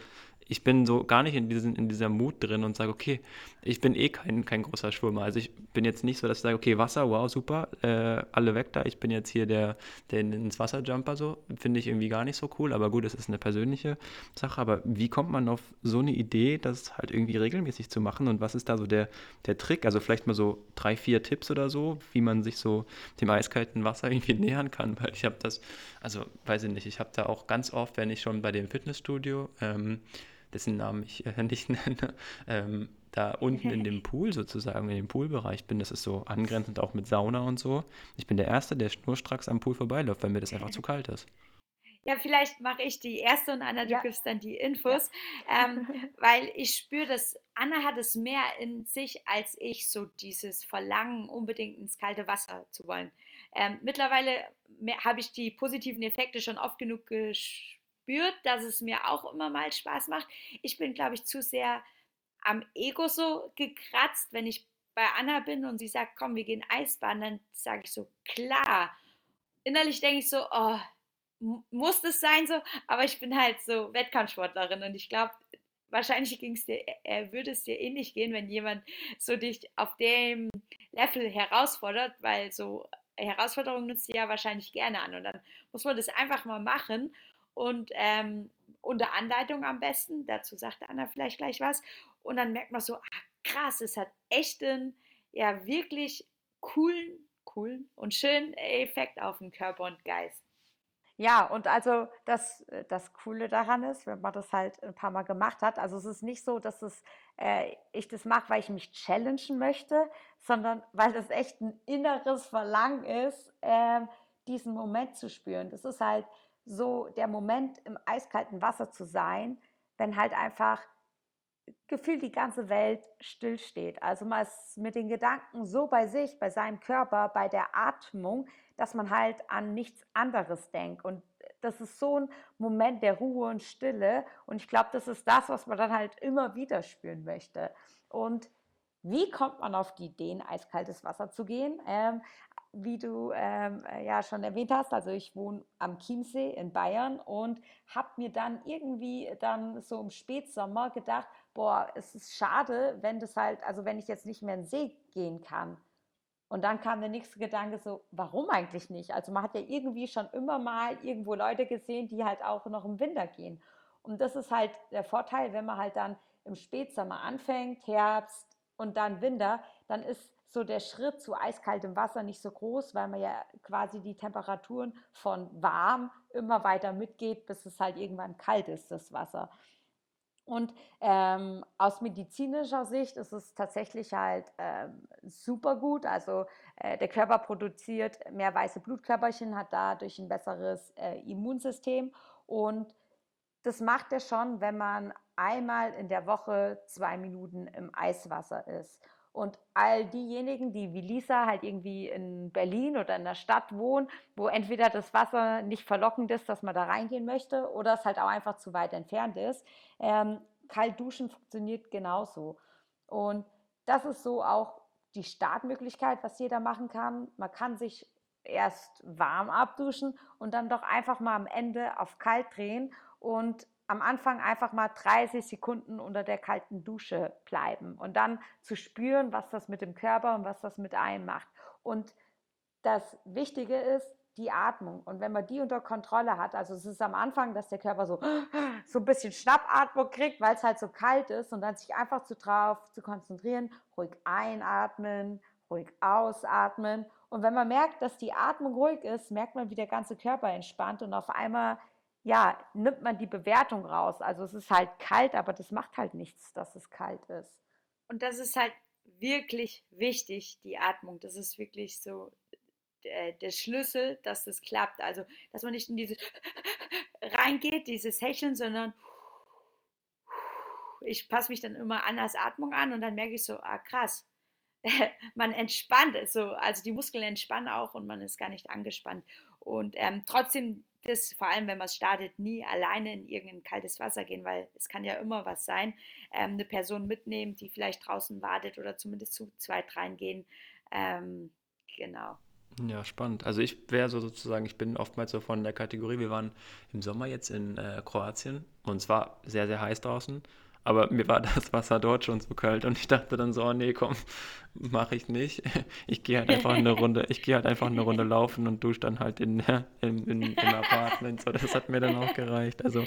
ich bin so gar nicht in, diesen, in dieser Mut drin und sage, okay, ich bin eh kein, kein großer Schwimmer. Also ich bin jetzt nicht so, dass ich sage, okay, Wasser, wow, super, äh, alle weg da. Ich bin jetzt hier der, der ins Wasserjumper so. Finde ich irgendwie gar nicht so cool. Aber gut, es ist eine persönliche Sache. Aber wie kommt man auf so eine Idee, das halt irgendwie regelmäßig zu machen? Und was ist da so der, der Trick? Also vielleicht mal so drei, vier Tipps oder so, wie man sich so dem eiskalten Wasser irgendwie nähern kann. Weil ich habe das, also weiß ich nicht, ich habe da auch ganz oft, wenn ich schon bei dem Fitnessstudio, ähm, dessen Namen ich äh, nicht nenne, ähm, da unten in dem Pool sozusagen, in dem Poolbereich bin. Das ist so angrenzend auch mit Sauna und so. Ich bin der Erste, der schnurstracks am Pool vorbeiläuft, weil mir das einfach zu kalt ist. Ja, vielleicht mache ich die erste und Anna, du ja. gibst dann die Infos, ja. ähm, weil ich spüre, dass Anna hat es mehr in sich als ich, so dieses Verlangen, unbedingt ins kalte Wasser zu wollen. Ähm, mittlerweile habe ich die positiven Effekte schon oft genug gespürt spürt, dass es mir auch immer mal Spaß macht. Ich bin, glaube ich, zu sehr am Ego so gekratzt, wenn ich bei Anna bin und sie sagt, komm, wir gehen Eisbahn, dann sage ich so, klar. Innerlich denke ich so, oh, muss das sein so, aber ich bin halt so Wettkampfsportlerin und ich glaube, wahrscheinlich ging's dir, äh, würde es dir ähnlich gehen, wenn jemand so dich auf dem Level herausfordert, weil so Herausforderungen nutzt du ja wahrscheinlich gerne an und dann muss man das einfach mal machen und ähm, unter Anleitung am besten. Dazu sagte Anna vielleicht gleich was. Und dann merkt man so, ach, krass, es hat echt einen, ja, wirklich coolen, coolen und schönen Effekt auf den Körper und Geist. Ja, und also das, äh, das Coole daran ist, wenn man das halt ein paar Mal gemacht hat, also es ist nicht so, dass es, äh, ich das mache, weil ich mich challengen möchte, sondern weil das echt ein inneres Verlangen ist, ähm, diesen Moment zu spüren. Das ist halt so der Moment, im eiskalten Wasser zu sein, wenn halt einfach gefühlt die ganze Welt stillsteht. Also man ist mit den Gedanken so bei sich, bei seinem Körper, bei der Atmung, dass man halt an nichts anderes denkt. Und das ist so ein Moment der Ruhe und Stille. Und ich glaube, das ist das, was man dann halt immer wieder spüren möchte. Und wie kommt man auf die Idee, in eiskaltes Wasser zu gehen? Ähm, wie du ähm, ja schon erwähnt hast, also ich wohne am Chiemsee in Bayern und habe mir dann irgendwie dann so im Spätsommer gedacht, boah, es ist schade, wenn das halt, also wenn ich jetzt nicht mehr in den See gehen kann. Und dann kam der nächste Gedanke so, warum eigentlich nicht? Also man hat ja irgendwie schon immer mal irgendwo Leute gesehen, die halt auch noch im Winter gehen. Und das ist halt der Vorteil, wenn man halt dann im Spätsommer anfängt, Herbst und dann Winter, dann ist so der Schritt zu eiskaltem Wasser nicht so groß, weil man ja quasi die Temperaturen von warm immer weiter mitgeht, bis es halt irgendwann kalt ist, das Wasser. Und ähm, aus medizinischer Sicht ist es tatsächlich halt ähm, super gut. Also äh, der Körper produziert mehr weiße Blutkörperchen, hat dadurch ein besseres äh, Immunsystem. Und das macht er schon, wenn man einmal in der Woche zwei Minuten im Eiswasser ist. Und all diejenigen, die wie Lisa halt irgendwie in Berlin oder in der Stadt wohnen, wo entweder das Wasser nicht verlockend ist, dass man da reingehen möchte, oder es halt auch einfach zu weit entfernt ist, ähm, kalt duschen funktioniert genauso. Und das ist so auch die Startmöglichkeit, was jeder machen kann. Man kann sich erst warm abduschen und dann doch einfach mal am Ende auf kalt drehen und am Anfang einfach mal 30 Sekunden unter der kalten Dusche bleiben und dann zu spüren, was das mit dem Körper und was das mit einem macht. Und das Wichtige ist, die Atmung. Und wenn man die unter Kontrolle hat, also es ist am Anfang, dass der Körper so, so ein bisschen Schnappatmung kriegt, weil es halt so kalt ist und dann sich einfach zu drauf zu konzentrieren, ruhig einatmen, ruhig ausatmen. Und wenn man merkt, dass die Atmung ruhig ist, merkt man, wie der ganze Körper entspannt und auf einmal ja, nimmt man die Bewertung raus. Also es ist halt kalt, aber das macht halt nichts, dass es kalt ist. Und das ist halt wirklich wichtig, die Atmung. Das ist wirklich so der, der Schlüssel, dass das klappt. Also, dass man nicht in dieses reingeht, dieses Hecheln, sondern ich passe mich dann immer an als Atmung an und dann merke ich so, ah krass, man entspannt so, also die Muskeln entspannen auch und man ist gar nicht angespannt. Und ähm, trotzdem das, vor allem wenn man es startet, nie alleine in irgendein kaltes Wasser gehen, weil es kann ja immer was sein. Ähm, eine Person mitnehmen, die vielleicht draußen wartet oder zumindest zu zweit reingehen. Ähm, genau. Ja, spannend. Also ich wäre so sozusagen, ich bin oftmals so von der Kategorie, wir waren im Sommer jetzt in äh, Kroatien und es war sehr, sehr heiß draußen. Aber mir war das Wasser dort schon zu kalt und ich dachte dann so, oh nee, komm, mache ich nicht. Ich gehe halt einfach eine Runde, ich gehe halt einfach eine Runde laufen und dusche dann halt in, in, in, im Apartment. So, das hat mir dann auch gereicht. Also,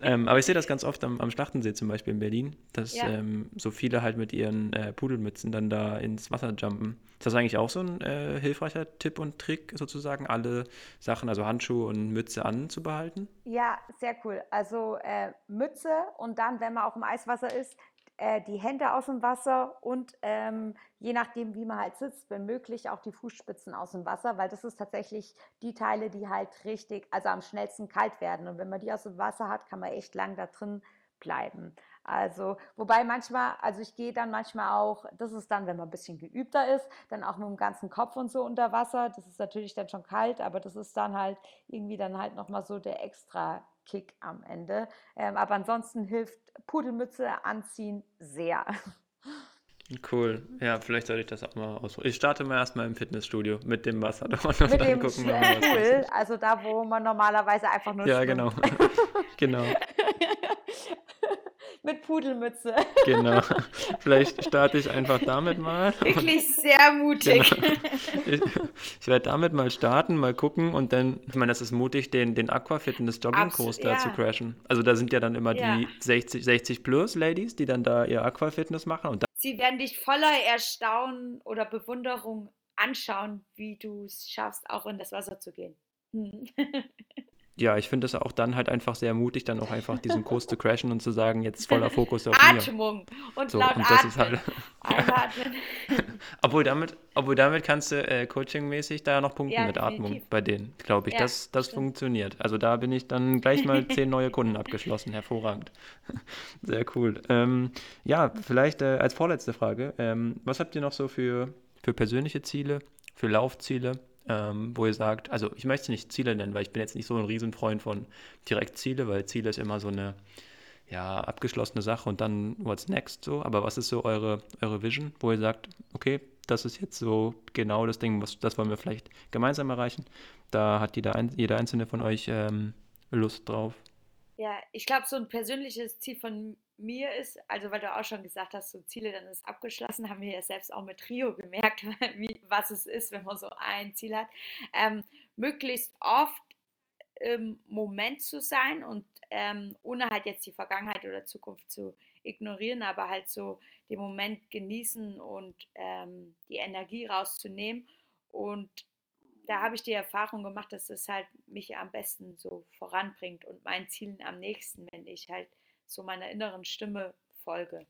ähm, aber ich sehe das ganz oft am, am Schlachtensee zum Beispiel in Berlin, dass ja. ähm, so viele halt mit ihren äh, Pudelmützen dann da ins Wasser jumpen. Ist das eigentlich auch so ein äh, hilfreicher Tipp und Trick, sozusagen alle Sachen, also Handschuhe und Mütze anzubehalten? Ja, sehr cool. Also äh, Mütze und dann, wenn man auch im Eiswasser ist, äh, die Hände aus dem Wasser und ähm, je nachdem, wie man halt sitzt, wenn möglich auch die Fußspitzen aus dem Wasser, weil das ist tatsächlich die Teile, die halt richtig, also am schnellsten kalt werden. Und wenn man die aus dem Wasser hat, kann man echt lang da drin bleiben. Also, wobei manchmal, also ich gehe dann manchmal auch, das ist dann, wenn man ein bisschen geübter ist, dann auch mit dem ganzen Kopf und so unter Wasser. Das ist natürlich dann schon kalt, aber das ist dann halt irgendwie dann halt nochmal so der extra Kick am Ende. Ähm, aber ansonsten hilft Pudelmütze anziehen sehr. Cool. Ja, vielleicht sollte ich das auch mal ausprobieren. Ich starte mal erstmal im Fitnessstudio mit dem Wasser und mit dann dem gucken wir mal. Pool, also da, wo man normalerweise einfach nur Ja, schwimmt. genau. genau Pudelmütze. Genau. Vielleicht starte ich einfach damit mal. Wirklich sehr mutig. Genau. Ich, ich werde damit mal starten, mal gucken und dann, ich meine, das ist mutig, den, den Aquafitness Jogging-Kurs da ja. zu crashen. Also da sind ja dann immer ja. die 60, 60 plus Ladies, die dann da ihr Aquafitness machen. Und Sie werden dich voller Erstaunen oder Bewunderung anschauen, wie du es schaffst, auch in das Wasser zu gehen. Hm. ja, ich finde es auch dann halt einfach sehr mutig, dann auch einfach diesen Kurs zu crashen und zu sagen, jetzt voller Fokus auf mir. Atmung und so, laut und das atmen. ist halt. Ja. obwohl, damit, obwohl damit kannst du äh, coachingmäßig da ja noch punkten ja, mit definitiv. Atmung bei denen, glaube ich. Ja, das das funktioniert. Also da bin ich dann gleich mal zehn neue Kunden abgeschlossen. Hervorragend. Sehr cool. Ähm, ja, vielleicht äh, als vorletzte Frage. Ähm, was habt ihr noch so für, für persönliche Ziele, für Laufziele? Ähm, wo ihr sagt, also ich möchte nicht Ziele nennen, weil ich bin jetzt nicht so ein Riesenfreund von direkt Ziele, weil Ziele ist immer so eine ja, abgeschlossene Sache und dann what's next so. Aber was ist so eure, eure Vision, wo ihr sagt, okay, das ist jetzt so genau das Ding, was, das wollen wir vielleicht gemeinsam erreichen. Da hat jeder, jeder einzelne von euch ähm, Lust drauf. Ja, ich glaube, so ein persönliches Ziel von mir ist, also weil du auch schon gesagt hast, so Ziele, dann ist abgeschlossen, haben wir ja selbst auch mit Trio gemerkt, wie, was es ist, wenn man so ein Ziel hat, ähm, möglichst oft im Moment zu sein und ähm, ohne halt jetzt die Vergangenheit oder Zukunft zu ignorieren, aber halt so den Moment genießen und ähm, die Energie rauszunehmen. Und da habe ich die Erfahrung gemacht, dass es halt mich am besten so voranbringt und meinen Zielen am nächsten, wenn ich halt so meiner inneren Stimme folge.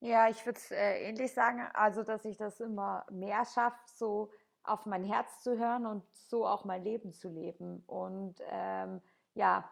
Ja, ich würde es äh, ähnlich sagen, also dass ich das immer mehr schaffe, so auf mein Herz zu hören und so auch mein Leben zu leben. Und ähm, ja,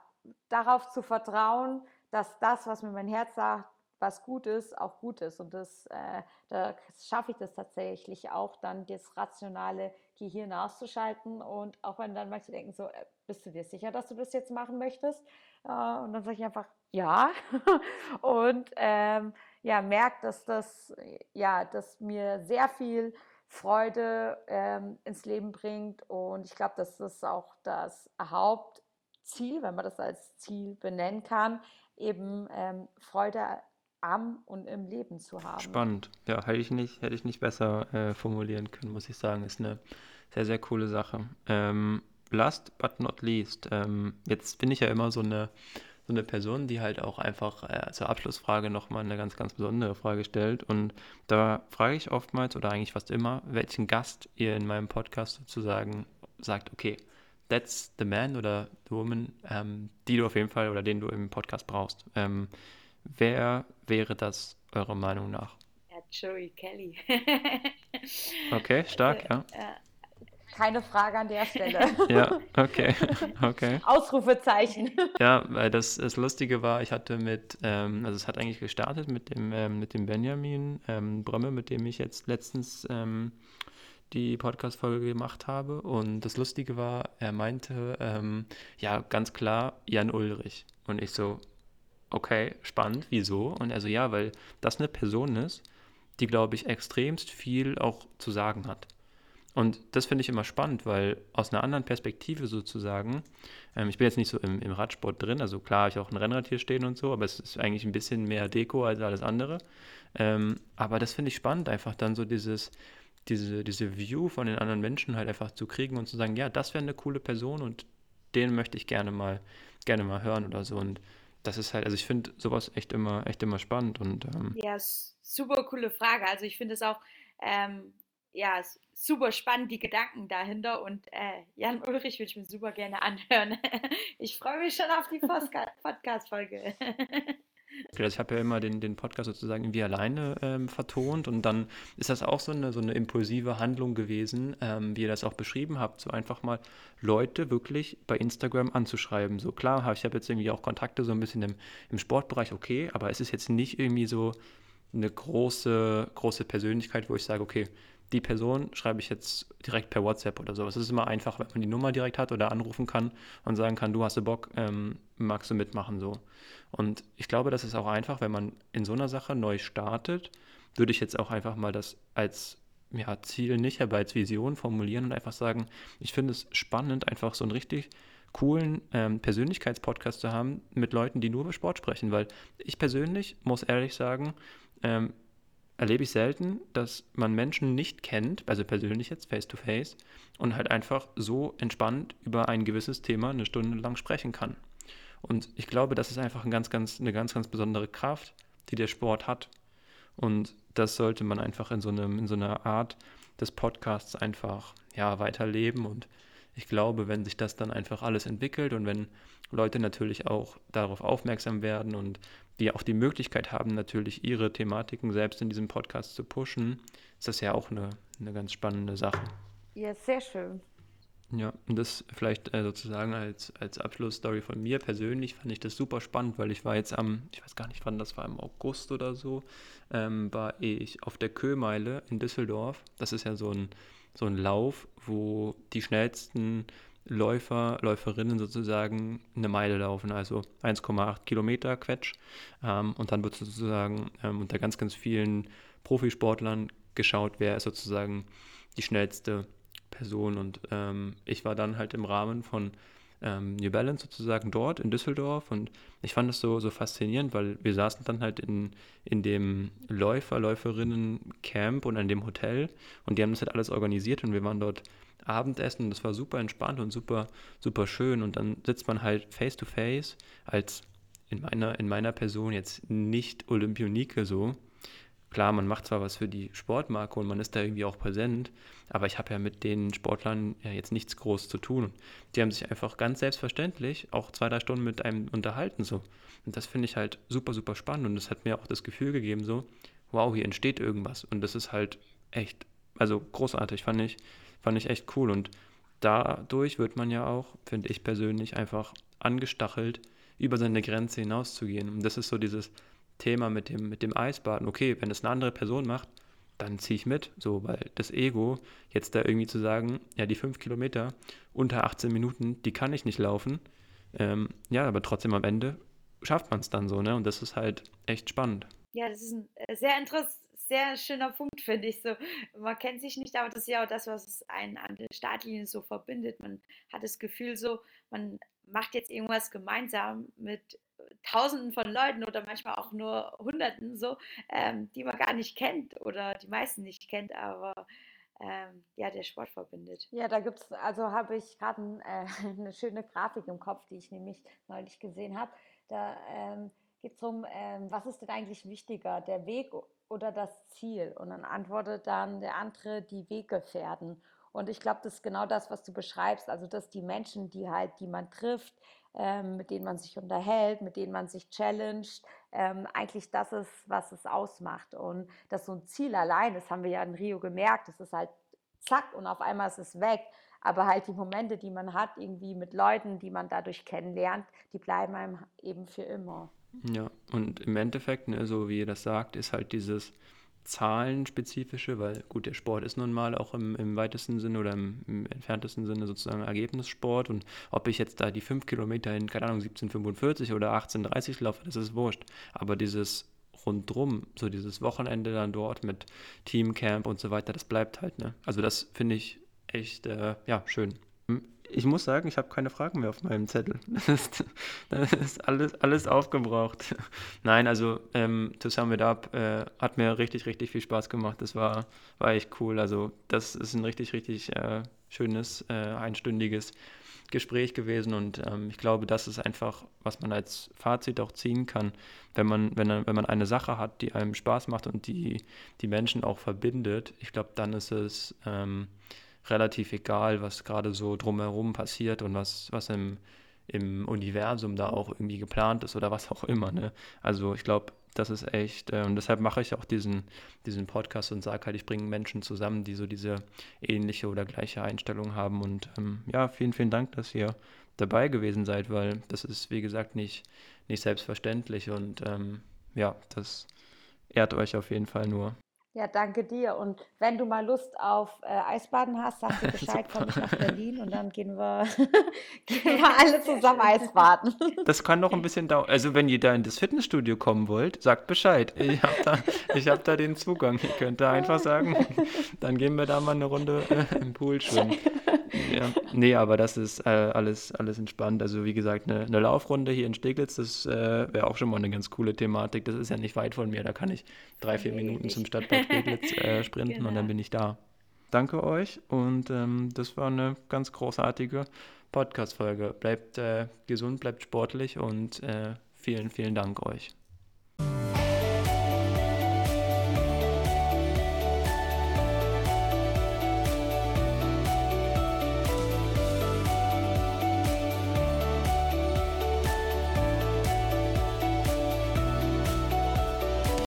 darauf zu vertrauen, dass das, was mir mein Herz sagt, was gut ist, auch gut ist. Und das, äh, da schaffe ich das tatsächlich auch, dann das rationale Gehirn auszuschalten. Und auch wenn dann manche denken, so, äh, bist du dir sicher, dass du das jetzt machen möchtest? Äh, und dann sage ich einfach, ja. und ähm, ja, merkt, dass das, ja, dass mir sehr viel Freude ähm, ins Leben bringt. Und ich glaube, das auch das Hauptziel, wenn man das als Ziel benennen kann, eben ähm, Freude am und im Leben zu haben. Spannend. Ja, hätte ich nicht, hätte ich nicht besser äh, formulieren können, muss ich sagen. Ist eine sehr, sehr coole Sache. Ähm, last but not least, ähm, jetzt bin ich ja immer so eine, so eine Person, die halt auch einfach äh, zur Abschlussfrage nochmal eine ganz, ganz besondere Frage stellt. Und da frage ich oftmals oder eigentlich fast immer, welchen Gast ihr in meinem Podcast sozusagen sagt, okay, that's the man oder the woman, ähm, die du auf jeden Fall oder den du im Podcast brauchst. Ähm, wer wäre das eurer Meinung nach? Ja, Joey Kelly. okay, stark, also, ja. Äh, keine Frage an der Stelle. ja, okay, okay. Ausrufezeichen. Ja, weil das, das Lustige war, ich hatte mit, ähm, also es hat eigentlich gestartet mit dem, ähm, mit dem Benjamin ähm, Brömme, mit dem ich jetzt letztens ähm, die Podcast-Folge gemacht habe. Und das Lustige war, er meinte, ähm, ja, ganz klar, Jan Ulrich. Und ich so, okay, spannend, wieso? Und er so, ja, weil das eine Person ist, die, glaube ich, extremst viel auch zu sagen hat. Und das finde ich immer spannend, weil aus einer anderen Perspektive sozusagen, ähm, ich bin jetzt nicht so im, im Radsport drin, also klar habe ich auch ein Rennrad hier stehen und so, aber es ist eigentlich ein bisschen mehr Deko als alles andere. Ähm, aber das finde ich spannend, einfach dann so dieses, diese, diese View von den anderen Menschen halt einfach zu kriegen und zu sagen, ja, das wäre eine coole Person und den möchte ich gerne mal, gerne mal hören oder so. Und das ist halt, also ich finde sowas echt immer, echt immer spannend und ähm, ja, super coole Frage. Also ich finde es auch ähm, ja, super spannend, die Gedanken dahinter. Und äh, Jan Ulrich würde ich mir super gerne anhören. ich freue mich schon auf die Podcast-Folge. Ich habe ja immer den, den Podcast sozusagen irgendwie alleine ähm, vertont und dann ist das auch so eine, so eine impulsive Handlung gewesen, ähm, wie ihr das auch beschrieben habt, so einfach mal Leute wirklich bei Instagram anzuschreiben. So klar, ich habe jetzt irgendwie auch Kontakte so ein bisschen im, im Sportbereich, okay, aber es ist jetzt nicht irgendwie so eine große, große Persönlichkeit, wo ich sage, okay, die Person schreibe ich jetzt direkt per WhatsApp oder so. Es ist immer einfach, wenn man die Nummer direkt hat oder anrufen kann und sagen kann, du hast Bock, ähm, magst du mitmachen so. Und ich glaube, das ist auch einfach, wenn man in so einer Sache neu startet, würde ich jetzt auch einfach mal das als ja, Ziel nicht, aber als Vision formulieren und einfach sagen, ich finde es spannend, einfach so einen richtig coolen ähm, Persönlichkeitspodcast zu haben mit Leuten, die nur über Sport sprechen, weil ich persönlich muss ehrlich sagen, ähm, erlebe ich selten, dass man Menschen nicht kennt, also persönlich jetzt face to face, und halt einfach so entspannt über ein gewisses Thema eine Stunde lang sprechen kann. Und ich glaube, das ist einfach ein ganz, ganz, eine ganz, ganz besondere Kraft, die der Sport hat. Und das sollte man einfach in so, einem, in so einer Art des Podcasts einfach ja, weiterleben. Und ich glaube, wenn sich das dann einfach alles entwickelt und wenn Leute natürlich auch darauf aufmerksam werden und die auch die Möglichkeit haben, natürlich ihre Thematiken selbst in diesem Podcast zu pushen, ist das ja auch eine, eine ganz spannende Sache. Ja, sehr schön. Ja, und das vielleicht äh, sozusagen als, als Abschlussstory von mir persönlich fand ich das super spannend, weil ich war jetzt am, ich weiß gar nicht wann, das war im August oder so, ähm, war ich auf der Köhmeile in Düsseldorf. Das ist ja so ein, so ein Lauf, wo die schnellsten Läufer, Läuferinnen sozusagen eine Meile laufen, also 1,8 Kilometer Quetsch. Ähm, und dann wird sozusagen ähm, unter ganz, ganz vielen Profisportlern geschaut, wer ist sozusagen die schnellste Person. Und ähm, ich war dann halt im Rahmen von ähm, New Balance sozusagen dort in Düsseldorf und ich fand das so, so faszinierend, weil wir saßen dann halt in, in dem Läufer, Läuferinnen-Camp und in dem Hotel und die haben das halt alles organisiert und wir waren dort Abendessen und das war super entspannt und super, super schön und dann sitzt man halt face to face als in meiner, in meiner Person jetzt nicht Olympionike so Klar, man macht zwar was für die Sportmarke und man ist da irgendwie auch präsent, aber ich habe ja mit den Sportlern ja jetzt nichts groß zu tun. Die haben sich einfach ganz selbstverständlich auch zwei, drei Stunden mit einem unterhalten so. Und das finde ich halt super, super spannend und das hat mir auch das Gefühl gegeben so, wow, hier entsteht irgendwas und das ist halt echt, also großartig, fand ich, fand ich echt cool. Und dadurch wird man ja auch, finde ich persönlich, einfach angestachelt, über seine Grenze hinauszugehen. Und das ist so dieses Thema mit dem, mit dem Eisbaden, okay, wenn es eine andere Person macht, dann ziehe ich mit, so, weil das Ego, jetzt da irgendwie zu sagen, ja, die fünf Kilometer unter 18 Minuten, die kann ich nicht laufen, ähm, ja, aber trotzdem am Ende schafft man es dann so, ne, und das ist halt echt spannend. Ja, das ist ein äh, sehr interessant sehr schöner Punkt, finde ich. So, man kennt sich nicht, aber das ist ja auch das, was einen an der Startlinie so verbindet. Man hat das Gefühl so, man macht jetzt irgendwas gemeinsam mit Tausenden von Leuten oder manchmal auch nur Hunderten so, ähm, die man gar nicht kennt oder die meisten nicht kennt, aber ähm, ja, der Sport verbindet. Ja, da gibt es, also habe ich gerade ein, äh, eine schöne Grafik im Kopf, die ich nämlich neulich gesehen habe. Da ähm, geht es darum, ähm, was ist denn eigentlich wichtiger, der Weg oder das Ziel? Und dann antwortet dann der andere, die Weggefährten. Und ich glaube, das ist genau das, was du beschreibst. Also, dass die Menschen, die halt, die man trifft, ähm, mit denen man sich unterhält, mit denen man sich challenged, ähm, eigentlich das ist, was es ausmacht. Und dass so ein Ziel allein, das haben wir ja in Rio gemerkt, das ist halt zack und auf einmal ist es weg. Aber halt die Momente, die man hat, irgendwie mit Leuten, die man dadurch kennenlernt, die bleiben einem eben für immer. Ja, und im Endeffekt, ne, so wie ihr das sagt, ist halt dieses, zahlenspezifische, weil gut, der Sport ist nun mal auch im, im weitesten Sinne oder im, im, entferntesten Sinne sozusagen Ergebnissport und ob ich jetzt da die 5 Kilometer in, keine Ahnung, 1745 oder 1830 laufe, das ist wurscht. Aber dieses rundrum, so dieses Wochenende dann dort mit Teamcamp und so weiter, das bleibt halt, ne? Also das finde ich echt, äh, ja, schön ich muss sagen, ich habe keine Fragen mehr auf meinem Zettel. Das ist, das ist alles, alles aufgebraucht. Nein, also ähm, To Sum It Up äh, hat mir richtig, richtig viel Spaß gemacht. Das war, war echt cool. Also das ist ein richtig, richtig äh, schönes, äh, einstündiges Gespräch gewesen und ähm, ich glaube, das ist einfach, was man als Fazit auch ziehen kann, wenn man, wenn, wenn man eine Sache hat, die einem Spaß macht und die die Menschen auch verbindet. Ich glaube, dann ist es ähm, relativ egal, was gerade so drumherum passiert und was, was im, im Universum da auch irgendwie geplant ist oder was auch immer. Ne? Also ich glaube, das ist echt, äh, und deshalb mache ich auch diesen, diesen Podcast und sage halt, ich bringe Menschen zusammen, die so diese ähnliche oder gleiche Einstellung haben. Und ähm, ja, vielen, vielen Dank, dass ihr dabei gewesen seid, weil das ist, wie gesagt, nicht, nicht selbstverständlich und ähm, ja, das ehrt euch auf jeden Fall nur. Ja, danke dir. Und wenn du mal Lust auf äh, Eisbaden hast, sag dir Bescheid, komme ich nach Berlin und dann gehen wir, gehen wir alle zusammen Eisbaden. Das kann noch ein bisschen dauern. Also wenn ihr da in das Fitnessstudio kommen wollt, sagt Bescheid. Ich habe da, hab da den Zugang. Ihr könnt da einfach sagen, dann gehen wir da mal eine Runde äh, im Pool schwimmen. Ja. Nee, aber das ist äh, alles, alles entspannt. Also wie gesagt, eine, eine Laufrunde hier in Steglitz, das äh, wäre auch schon mal eine ganz coole Thematik. Das ist ja nicht weit von mir. Da kann ich drei, vier Minuten zum Stadtbad Steglitz äh, sprinten genau. und dann genau. bin ich da. Danke euch und ähm, das war eine ganz großartige Podcast-Folge. Bleibt äh, gesund, bleibt sportlich und äh, vielen, vielen Dank euch.